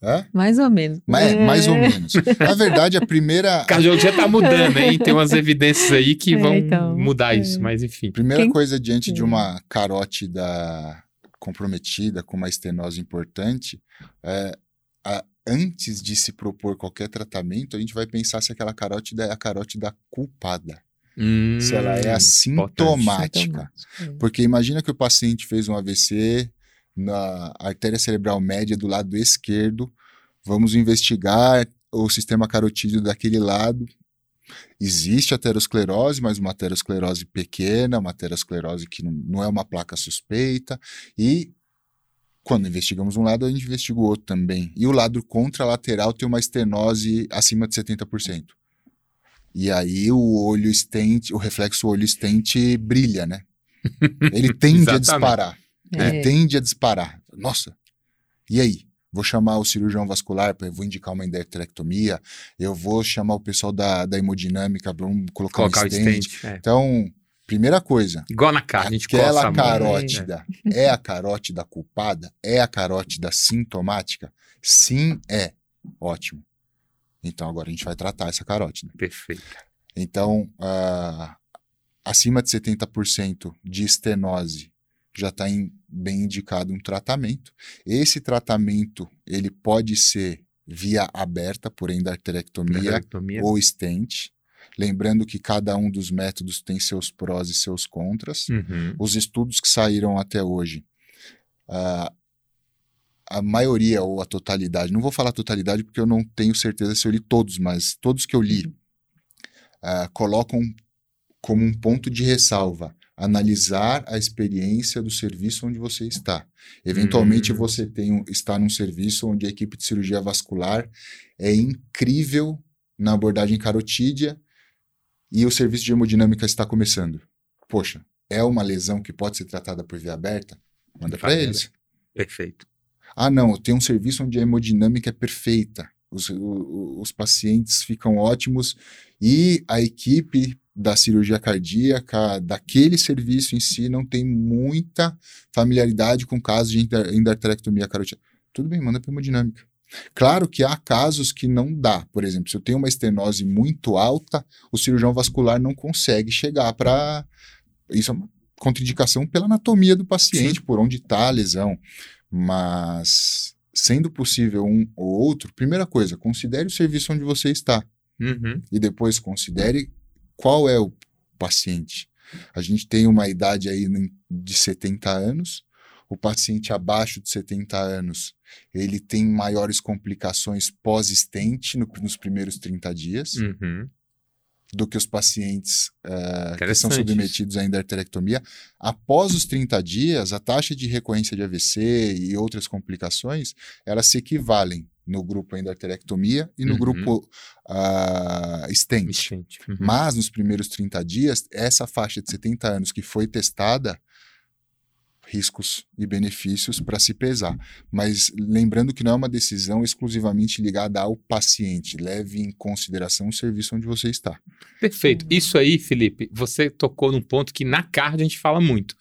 Hã? Mais ou menos. Mais, é. mais ou menos. Na verdade, a primeira. A cardiologia está mudando, hein? Tem umas evidências aí que é, vão então, mudar é. isso, mas enfim. Primeira Quem... coisa diante de uma carótida comprometida com uma estenose importante, é, a, antes de se propor qualquer tratamento, a gente vai pensar se aquela carótida é a carótida culpada. Hum, se ela é assintomática. Porque imagina que o paciente fez um AVC na artéria cerebral média do lado esquerdo, vamos investigar o sistema carotídeo daquele lado, Existe aterosclerose, mas uma aterosclerose pequena, uma aterosclerose que não, não é uma placa suspeita. E quando investigamos um lado, a gente investiga o outro também. E o lado contralateral tem uma estenose acima de 70%. E aí o olho estente, o reflexo olho estente brilha, né? Ele tende a disparar. É. Ele tende a disparar. Nossa, e aí? Vou chamar o cirurgião vascular, vou indicar uma endarterectomia, eu vou chamar o pessoal da, da hemodinâmica, vamos colocar, colocar um stent. é. Então, primeira coisa. Igual na cara, a gente Aquela carótida é. é a carótida culpada? É a carótida sintomática? Sim, é. Ótimo. Então agora a gente vai tratar essa carótida. Perfeito. Então, uh, acima de 70% de estenose já está bem indicado um tratamento. Esse tratamento ele pode ser via aberta, por endarterectomia ou stent. Lembrando que cada um dos métodos tem seus prós e seus contras. Uhum. Os estudos que saíram até hoje, uh, a maioria ou a totalidade, não vou falar totalidade porque eu não tenho certeza se eu li todos, mas todos que eu li uh, colocam como um ponto de ressalva analisar a experiência do serviço onde você está. Eventualmente uhum. você tem um, está num serviço onde a equipe de cirurgia vascular é incrível na abordagem carotídea e o serviço de hemodinâmica está começando. Poxa, é uma lesão que pode ser tratada por via aberta? Manda para eles. Perfeito. Ah, não, tem um serviço onde a hemodinâmica é perfeita. Os, os, os pacientes ficam ótimos e a equipe da cirurgia cardíaca, daquele serviço em si, não tem muita familiaridade com casos de endarterectomia carotídea. Tudo bem, manda para hemodinâmica. Claro que há casos que não dá. Por exemplo, se eu tenho uma estenose muito alta, o cirurgião vascular não consegue chegar para. Isso é uma contraindicação pela anatomia do paciente, Sim. por onde está a lesão. Mas, sendo possível um ou outro, primeira coisa, considere o serviço onde você está. Uhum. E depois considere qual é o paciente. A gente tem uma idade aí de 70 anos, o paciente abaixo de 70 anos, ele tem maiores complicações pós-estente no, nos primeiros 30 dias. Uhum do que os pacientes uh, que são submetidos à endarterectomia. Após os 30 dias, a taxa de recorrência de AVC e outras complicações, elas se equivalem no grupo endarterectomia e no uhum. grupo uh, stent. Uhum. Mas nos primeiros 30 dias, essa faixa de 70 anos que foi testada, riscos e benefícios para se pesar. Mas lembrando que não é uma decisão exclusivamente ligada ao paciente. Leve em consideração o serviço onde você está. Perfeito. Isso aí, Felipe, você tocou num ponto que na card a gente fala muito.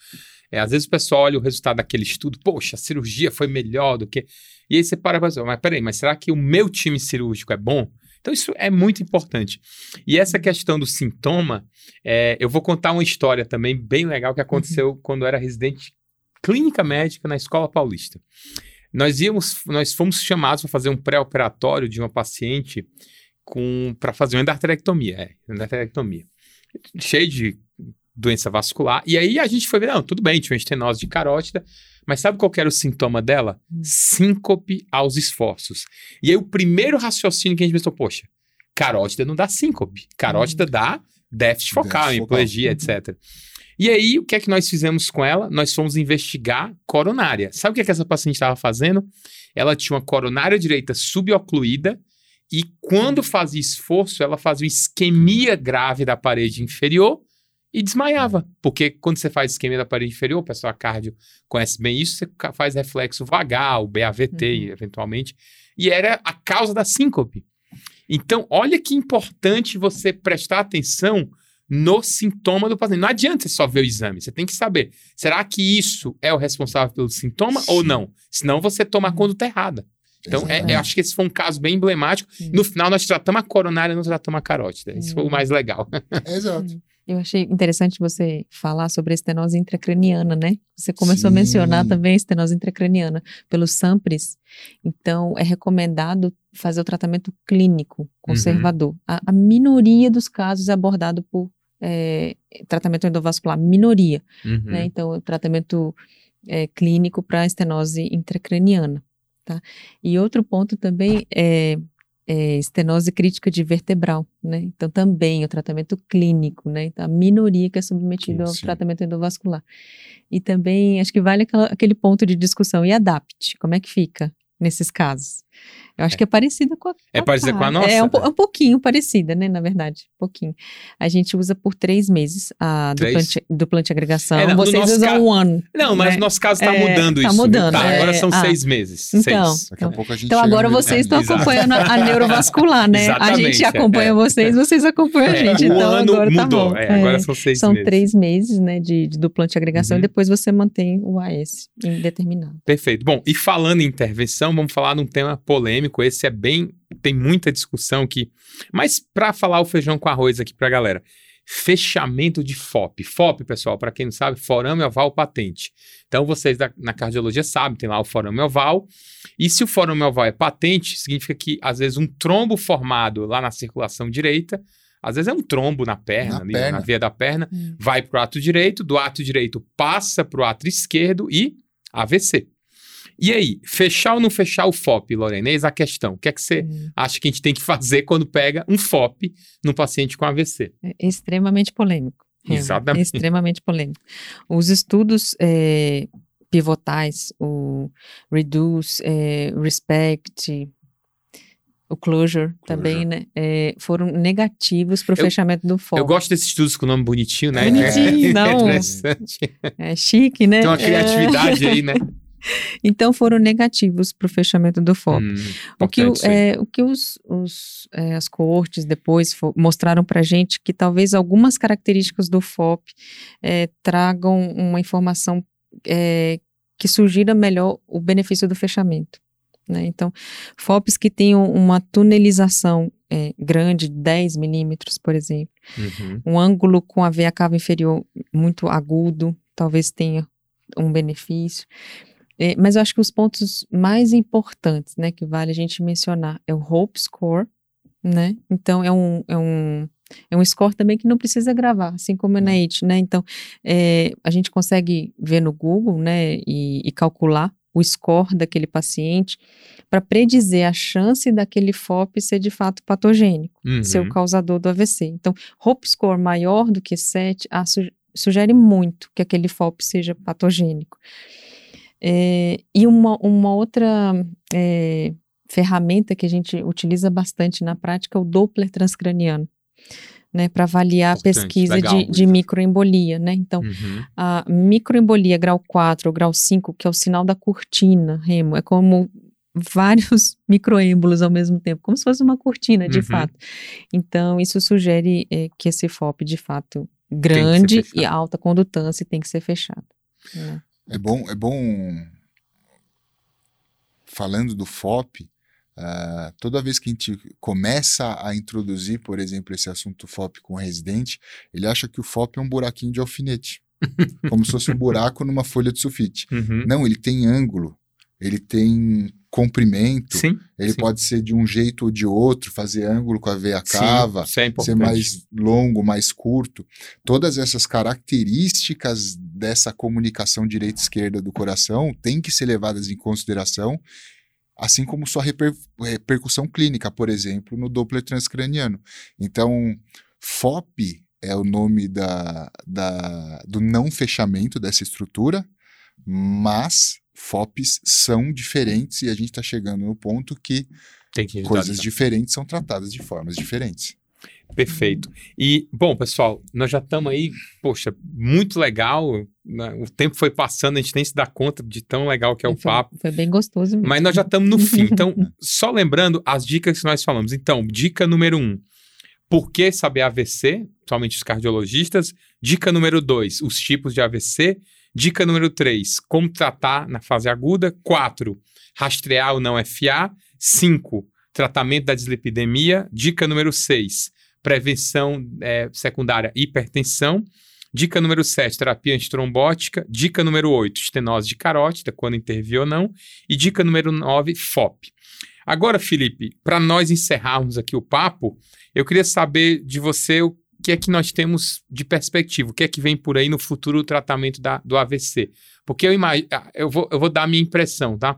É, às vezes o pessoal olha o resultado daquele estudo, poxa, a cirurgia foi melhor do que. E aí você para e fala, mas peraí, mas será que o meu time cirúrgico é bom? Então, isso é muito importante. E essa questão do sintoma, é, eu vou contar uma história também bem legal que aconteceu uhum. quando eu era residente clínica médica na Escola Paulista. Nós íamos, nós fomos chamados para fazer um pré-operatório de uma paciente com para fazer uma endarterectomia, é, endarterectomia. Cheio de doença vascular. E aí a gente foi ver, não, tudo bem, tinha uma estenose de carótida, mas sabe qual era o sintoma dela? Hum. Síncope aos esforços. E aí o primeiro raciocínio que a gente pensou, poxa, carótida não dá síncope, carótida hum. dá déficit focal, déficit hemiplegia, etc. E aí, o que é que nós fizemos com ela? Nós fomos investigar coronária. Sabe o que, é que essa paciente estava fazendo? Ela tinha uma coronária direita subocluída e quando fazia esforço, ela fazia uma isquemia grave da parede inferior e desmaiava. Porque quando você faz isquemia da parede inferior, o pessoal cardio conhece bem isso, você faz reflexo vagal, BAVT, uhum. eventualmente, e era a causa da síncope. Então, olha que importante você prestar atenção no sintoma do paciente. Não adianta você só ver o exame, você tem que saber, será que isso é o responsável pelo sintoma Sim. ou não? Senão você toma a uhum. conduta errada. Então, é, eu acho que esse foi um caso bem emblemático. Sim. No final, nós tratamos a coronária, não tratamos a carótida. Isso foi o mais legal. Exato. Eu achei interessante você falar sobre a estenose intracraniana, né? Você começou Sim. a mencionar também a estenose intracraniana pelos SAMPRES. Então, é recomendado fazer o tratamento clínico conservador. Uhum. A, a, minoria dos casos é abordado por é, tratamento endovascular, minoria. Uhum. Né? Então, o tratamento é, clínico para estenose intracraniana. Tá? E outro ponto também é é, estenose crítica de vertebral, né? Então, também o tratamento clínico, né? Então, a minoria que é submetida ao tratamento endovascular. E também, acho que vale aquela, aquele ponto de discussão, e adapte, como é que fica nesses casos? Eu acho que é parecida com a. É parecida com a nossa? É um, é um, pouquinho parecida, né? Na verdade, um pouquinho. A gente usa por três meses a dupla agregação. É, Vocês usam ca... um ano. Não, mas né? no nosso caso está é, mudando tá isso. Mudando, tá, agora são ah, seis meses. Então, seis. Daqui a pouco a gente então agora vocês estão acompanhando a neurovascular, né? a gente acompanha é. vocês, vocês acompanham a gente. então ano agora mudou. tá bom. agora são seis são meses. São três meses, né? De, de dupla agregação uhum. e depois você mantém o AS indeterminado. Perfeito. Bom, e falando em intervenção, vamos falar de um tema polêmico. Esse é bem. Tem muita discussão aqui. Mas para falar o feijão com arroz aqui para a galera. Fechamento de FOP. FOP, pessoal, para quem não sabe, forame oval patente. Então, vocês da, na cardiologia sabem, tem lá o forame oval. E se o forame oval é patente, significa que, às vezes, um trombo formado lá na circulação direita às vezes é um trombo na perna, na, ali, perna. na via da perna, hum. vai para o ato direito, do ato direito passa para o ato esquerdo e AVC. E aí, fechar ou não fechar o FOP, Lorena? Eis a questão. O que é que você hum. acha que a gente tem que fazer quando pega um FOP no paciente com AVC? É extremamente polêmico. Exatamente. É extremamente polêmico. Os estudos é, pivotais, o Reduce, é, Respect, o Closure, Closure. também, né? É, foram negativos para o fechamento do FOP. Eu gosto desses estudos com nome bonitinho, né? Bonitinho, é, não. É interessante. É chique, né? Tem uma criatividade é. aí, né? Então foram negativos para o fechamento do FOP. Hum, o que, é, o que os, os é, as coortes depois mostraram para a gente que talvez algumas características do FOP é, tragam uma informação é, que sugira melhor o benefício do fechamento. Né? Então, FOPs que tenham uma tunelização é, grande, 10 milímetros, por exemplo, uhum. um ângulo com a veia cava inferior muito agudo, talvez tenha um benefício. É, mas eu acho que os pontos mais importantes, né, que vale a gente mencionar é o Hope Score, né? Então é um, é um é um score também que não precisa gravar, assim como o NIH, né? Então é, a gente consegue ver no Google, né, e, e calcular o score daquele paciente para predizer a chance daquele FOP ser de fato patogênico, uhum. ser o causador do AVC. Então, Hope score maior do que 7 ah, su sugere muito que aquele FOP seja patogênico. É, e uma, uma outra é, ferramenta que a gente utiliza bastante na prática é o Doppler transcraniano né, para avaliar Importante, a pesquisa legal, de, de microembolia, né? Então, uhum. a microembolia grau 4 ou grau 5, que é o sinal da cortina, Remo, é como vários microêmbolos ao mesmo tempo, como se fosse uma cortina, de uhum. fato. Então, isso sugere é, que esse FOP, de fato, grande e alta condutância tem que ser fechado. Né? É bom, é bom falando do FOP, Uh, toda vez que a gente começa a introduzir, por exemplo, esse assunto FOP com o residente, ele acha que o FOP é um buraquinho de alfinete, como se fosse um buraco numa folha de sulfite. Uhum. Não, ele tem ângulo, ele tem comprimento, sim, ele sim. pode ser de um jeito ou de outro, fazer ângulo com a veia cava, sim, é ser mais longo, mais curto. Todas essas características dessa comunicação direita-esquerda do coração têm que ser levadas em consideração assim como sua reper, repercussão clínica, por exemplo, no Doppler transcraniano. Então, FOP é o nome da, da, do não fechamento dessa estrutura, mas FOPs são diferentes e a gente está chegando no ponto que, que coisas diferentes são tratadas de formas diferentes. Perfeito. E, bom, pessoal, nós já estamos aí, poxa, muito legal. Né? O tempo foi passando, a gente nem se dá conta de tão legal que é o foi, papo. Foi bem gostoso mesmo. Mas nós já estamos no fim. Então, só lembrando as dicas que nós falamos. Então, dica número um: por que saber AVC? Somente os cardiologistas. Dica número dois: os tipos de AVC. Dica número três: como tratar na fase aguda. Quatro: rastrear ou não FA. Cinco: tratamento da dislipidemia. Dica número seis prevenção é, secundária hipertensão. Dica número 7, terapia antitrombótica. Dica número 8, estenose de carótida, quando intervir ou não. E dica número 9, FOP. Agora, Felipe, para nós encerrarmos aqui o papo, eu queria saber de você o que é que nós temos de perspectiva, o que é que vem por aí no futuro tratamento da, do AVC. Porque eu imagino, ah, eu vou, eu vou dar a minha impressão, tá?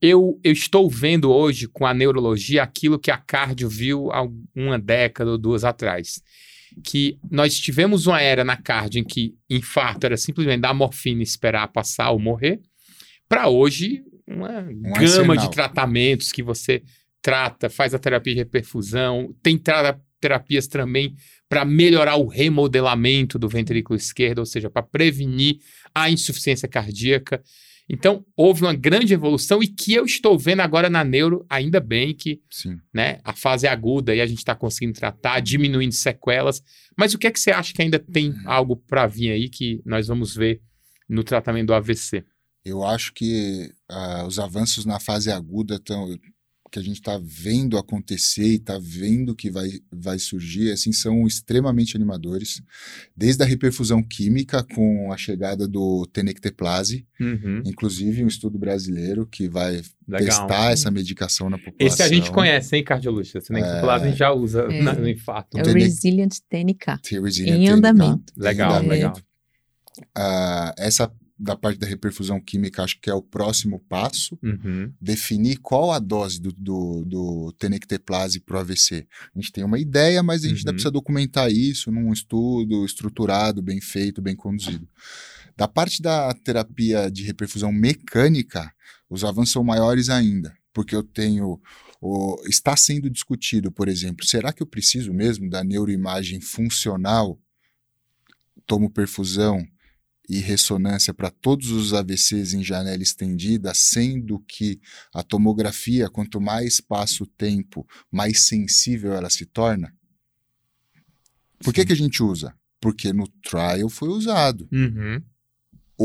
Eu, eu estou vendo hoje com a neurologia aquilo que a cardio viu há uma década ou duas atrás. Que nós tivemos uma era na cardio em que infarto era simplesmente dar morfina e esperar passar ou morrer, para hoje uma Um gama de arsenal. tratamentos que você trata, faz a terapia de reperfusão, tem tra- terapias também para melhorar o remodelamento do ventrículo esquerdo, ou seja, para prevenir a insuficiência cardíaca. Então, houve uma grande evolução e que eu estou vendo agora na neuro, ainda bem que Sim. né, a fase aguda e a gente está conseguindo tratar, diminuindo sequelas. Mas o que é que você acha que ainda tem algo para vir aí que nós vamos ver no tratamento do AVC? Eu acho que ah, os avanços na fase aguda tão, que a gente está vendo acontecer e está vendo que vai, vai surgir, assim, são extremamente animadores. Desde a reperfusão química com a chegada do tenecteplase, Uhum, inclusive um estudo brasileiro que vai legal. testar essa medicação na população. Esse a gente conhece, hein, cardiologista? Nem É. a gente já usa É. no infarto. É o Resilient TNK. Resilient Em TNK. andamento. Legal, Em legal. andamento. Ah, essa da parte da reperfusão química, acho que é o próximo passo. Uhum, definir qual a dose do, do, do tenecteplase para o AVC. A gente tem uma ideia, mas a gente ainda Uhum. precisa documentar isso num estudo estruturado, bem feito, bem conduzido. Da parte da terapia de reperfusão mecânica, os avanços são maiores ainda, porque eu tenho. O, está sendo discutido, por exemplo, será que eu preciso mesmo da neuroimagem funcional? Tomo perfusão e ressonância para todos os AVCs em janela estendida, sendo que a tomografia, quanto mais passa o tempo, mais sensível ela se torna? Por que, Sim. que a gente usa? Porque no trial foi usado. uhum,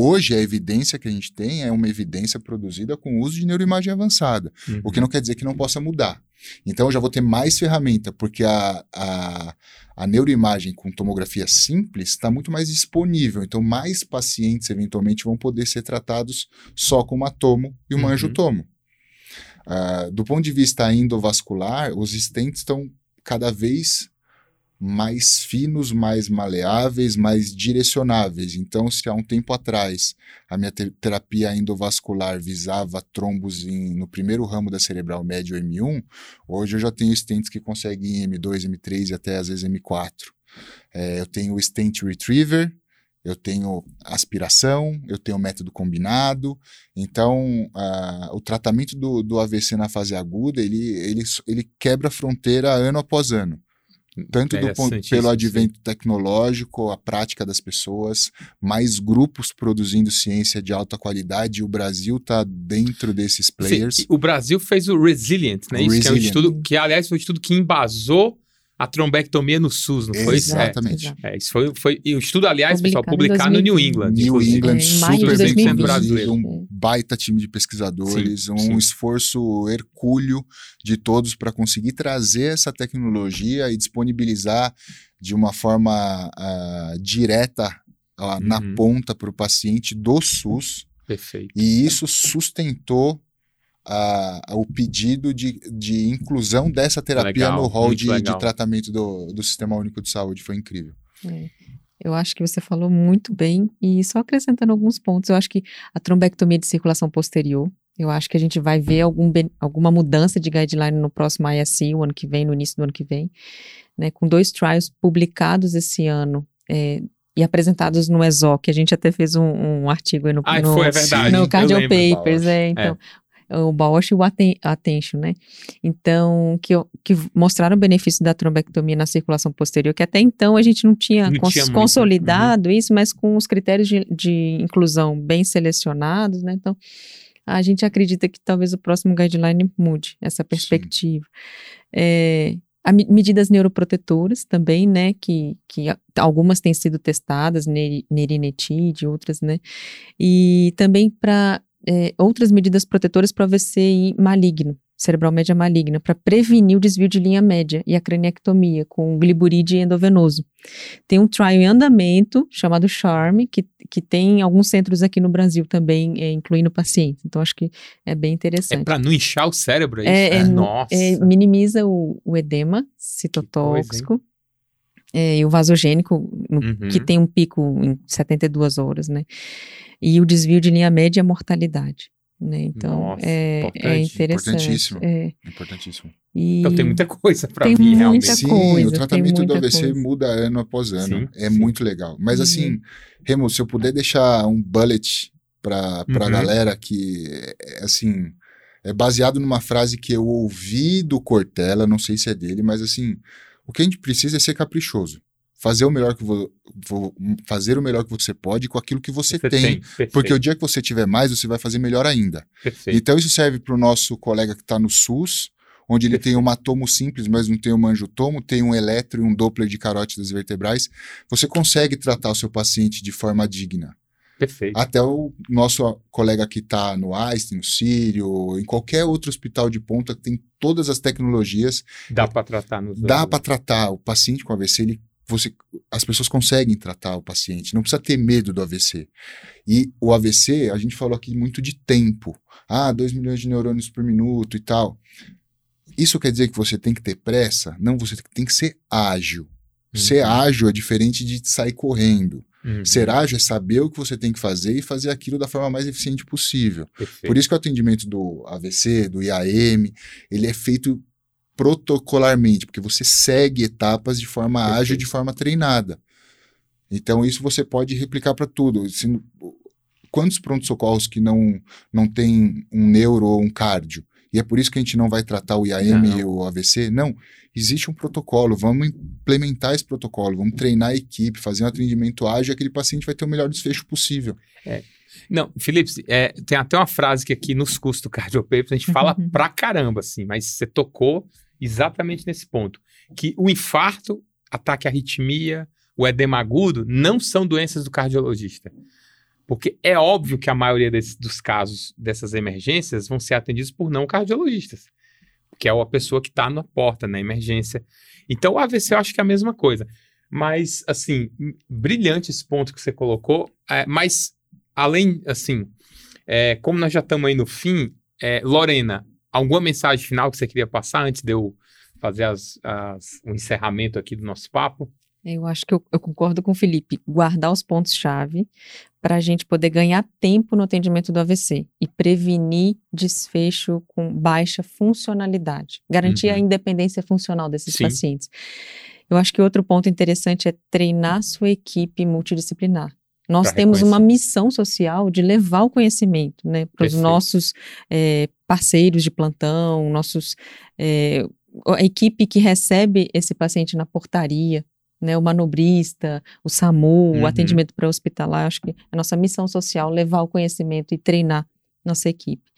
Hoje, a evidência que a gente tem é uma evidência produzida com o uso de neuroimagem avançada, uhum. o que não quer dizer que não possa mudar. Então, eu já vou ter mais ferramenta, porque a, a, a neuroimagem com tomografia simples está muito mais disponível. Então, mais pacientes, eventualmente, vão poder ser tratados só com uma tomo e uma Uhum. angiotomo. Ah, do ponto de vista endovascular, os stents estão cada vez mais finos, mais maleáveis, mais direcionáveis. Então, se há um tempo atrás a minha te- terapia endovascular visava trombos em- no primeiro ramo da cerebral médio M1, hoje eu já tenho stents que conseguem M2, M3 e até às vezes M4. É, eu tenho o stent retriever, eu tenho aspiração, eu tenho método combinado. Então, o tratamento do, do AVC na fase aguda, ele, ele, ele quebra a fronteira ano após ano. Tanto do ponto, pelo sim. advento tecnológico, a prática das pessoas, mais grupos produzindo ciência de alta qualidade, e o Brasil está dentro desses Sim, players. e o Brasil fez o Resilient, né? Isso que é um estudo que, aliás, foi um estudo que embasou a trombectomia no SUS, não foi isso? É. Exatamente. Exato. É, isso foi, foi e o estudo, aliás, pessoal, Publicado publicado em no New 2020. England. New inclusive. England, É, super bem 2020. brasileiro. um baita time de pesquisadores, Sim, um sim. esforço hercúleo de todos para conseguir trazer essa tecnologia e disponibilizar de uma forma ah, direta na Uhum. ponta para o paciente do SUS. Perfeito. E isso sustentou ah, o pedido de, de inclusão dessa terapia Legal, no rol de, de tratamento do, do Sistema Único de Saúde. Foi incrível. É. Eu acho que você falou muito bem, e só acrescentando alguns pontos, eu acho que a trombectomia de circulação posterior, eu acho que a gente vai ver algum, alguma mudança de guideline no próximo ISC, o ano que vem, no início do ano que vem, né, com dois trials publicados esse ano, é, e apresentados no ESOC, a gente até fez um, um artigo aí no, Ah, no, foi, é verdade. no Cardio lembro. Papers, é, então, o Bausch e o Aten Attention, né? Então, que, que mostraram o benefício da trombectomia na circulação posterior, que até então a gente não tinha, Não cons- tinha consolidado isso, mas com os critérios de, de inclusão bem selecionados, né? Então, a gente acredita que talvez o próximo guideline mude essa perspectiva. É, medidas neuroprotetoras também, né, que, que algumas têm sido testadas, neri- nerinetide, outras, né, e também para outras medidas protetoras para o AVC maligno, cerebral média maligna, para prevenir o desvio de linha média e a craniectomia com gliburide endovenoso. Tem um trial em andamento chamado CHARM, que, que tem alguns centros aqui no Brasil também, é, incluindo pacientes. Então, acho que é bem É interessante. pra não inchar o cérebro, é isso? É, é, Nossa. é, minimiza o, o edema citotóxico é, e o vasogênico, no- Uhum. que tem um pico em 72 horas, né? E o desvio de linha média a mortalidade. Né? Então, Nossa, é, é interessante. importantíssimo. É, Importantíssimo. e Então tem muita coisa pra Tem vir, muita realmente. Sim, coisa, o tratamento do AVC coisa. muda ano após ano. Sim, é sim. muito legal. Mas Uhum. assim, Remo, se eu puder deixar um bullet para uhum. a galera que, é, assim, é baseado numa frase que eu ouvi do Cortella, não sei se é dele, mas assim, o que a gente precisa é ser caprichoso. Fazer o melhor que vou, fazer o melhor que você pode com aquilo que você, você tem, tem porque o dia que você tiver mais, você vai fazer melhor ainda. Perfeito. Então isso serve para o nosso colega que está no SUS, onde ele Perfeito. tem um tomo simples, mas não tem um angiotomo, tem um eletro e um Doppler de carótidas vertebrais. Você consegue tratar o seu paciente de forma digna. Perfeito. Até o nosso colega que está no Einstein, no Sírio, em qualquer outro hospital de ponta que tem todas as tecnologias. Dá para tratar nos Dá para tratar. O paciente com AVC, ele, você, as pessoas conseguem tratar o paciente, não precisa ter medo do AVC. E o AVC, a gente falou aqui muito de tempo. Ah, 2 milhões de neurônios por minuto e tal. Isso quer dizer que você tem que ter pressa? Não, você tem que ser ágil. Uhum. Ser ágil é diferente de sair correndo. Uhum. Ser ágil é saber o que você tem que fazer e fazer aquilo da forma mais eficiente possível. Perfeito. Por isso que o atendimento do AVC, do IAM, ele é feito protocolarmente, porque você segue etapas de forma Perfeito. ágil, de forma treinada. Então, isso você pode replicar para tudo. Se, quantos prontos-socorros que não, não tem um neuro ou um cardio? E é por isso que a gente não vai tratar o IAM não. e o AVC? Não. Existe um protocolo, vamos implementar esse protocolo, vamos treinar a equipe, fazer um atendimento ágil e aquele paciente vai ter o melhor desfecho possível. É. Não, Felipe, é, tem até uma frase que aqui nos custos do Cardiopapers a gente fala uhum. pra caramba, assim, mas você tocou exatamente nesse ponto. Que o infarto, ataque à arritmia, o edema agudo não são doenças do cardiologista. Porque é óbvio que a maioria dos casos dessas emergências vão ser atendidos por não cardiologistas, que é a pessoa que está na porta, na emergência. Então, o AVC eu acho que é a mesma coisa. Mas, assim, brilhante esse ponto que você colocou. É, mas, além, assim, é, como nós já estamos aí no fim, é, Lorena, alguma mensagem final que você queria passar antes de eu fazer as, as, o encerramento aqui do nosso papo? Eu acho que eu, eu concordo com o Felipe. Guardar os pontos-chave para a gente poder ganhar tempo no atendimento do AVC e prevenir desfecho com baixa funcionalidade. Garantir uhum. a independência funcional desses Sim. pacientes. Eu acho que outro ponto interessante é treinar sua equipe multidisciplinar. Nós temos uma missão social de levar o conhecimento né, para os nossos é, parceiros de plantão, nossos, é, a equipe que recebe esse paciente na portaria, né, o manobrista, o SAMU, uhum. o atendimento pré-hospitalar. Acho que é a nossa missão social levar o conhecimento e treinar nossa equipe.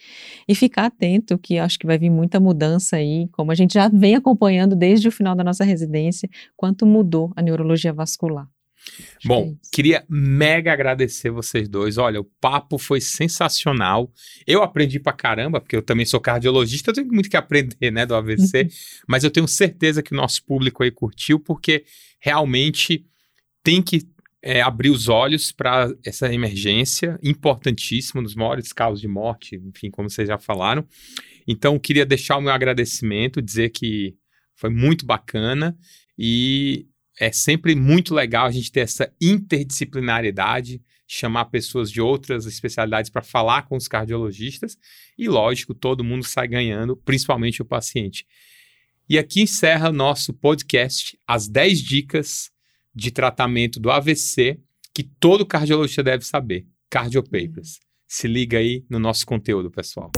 E ficar atento, que acho que vai vir muita mudança aí, como a gente já vem acompanhando desde o final da nossa residência, quanto mudou a neurologia vascular. Acho Bom, que é queria mega agradecer vocês dois. Olha, o papo foi sensacional. Eu aprendi pra caramba, porque eu também sou cardiologista, eu tenho muito que aprender, né, do AVC, mas eu tenho certeza que o nosso público aí curtiu, porque realmente tem que é, abrir os olhos para essa emergência importantíssima, nos maiores casos de morte, enfim, como vocês já falaram. Então, queria deixar o meu agradecimento, dizer que foi muito bacana e é sempre muito legal a gente ter essa interdisciplinariedade, chamar pessoas de outras especialidades para falar com os cardiologistas e, lógico, todo mundo sai ganhando, principalmente o paciente. E aqui encerra nosso podcast, as 10 dicas de tratamento do AVC que todo cardiologista deve saber. Cardiopapers. Se liga aí no nosso conteúdo, pessoal.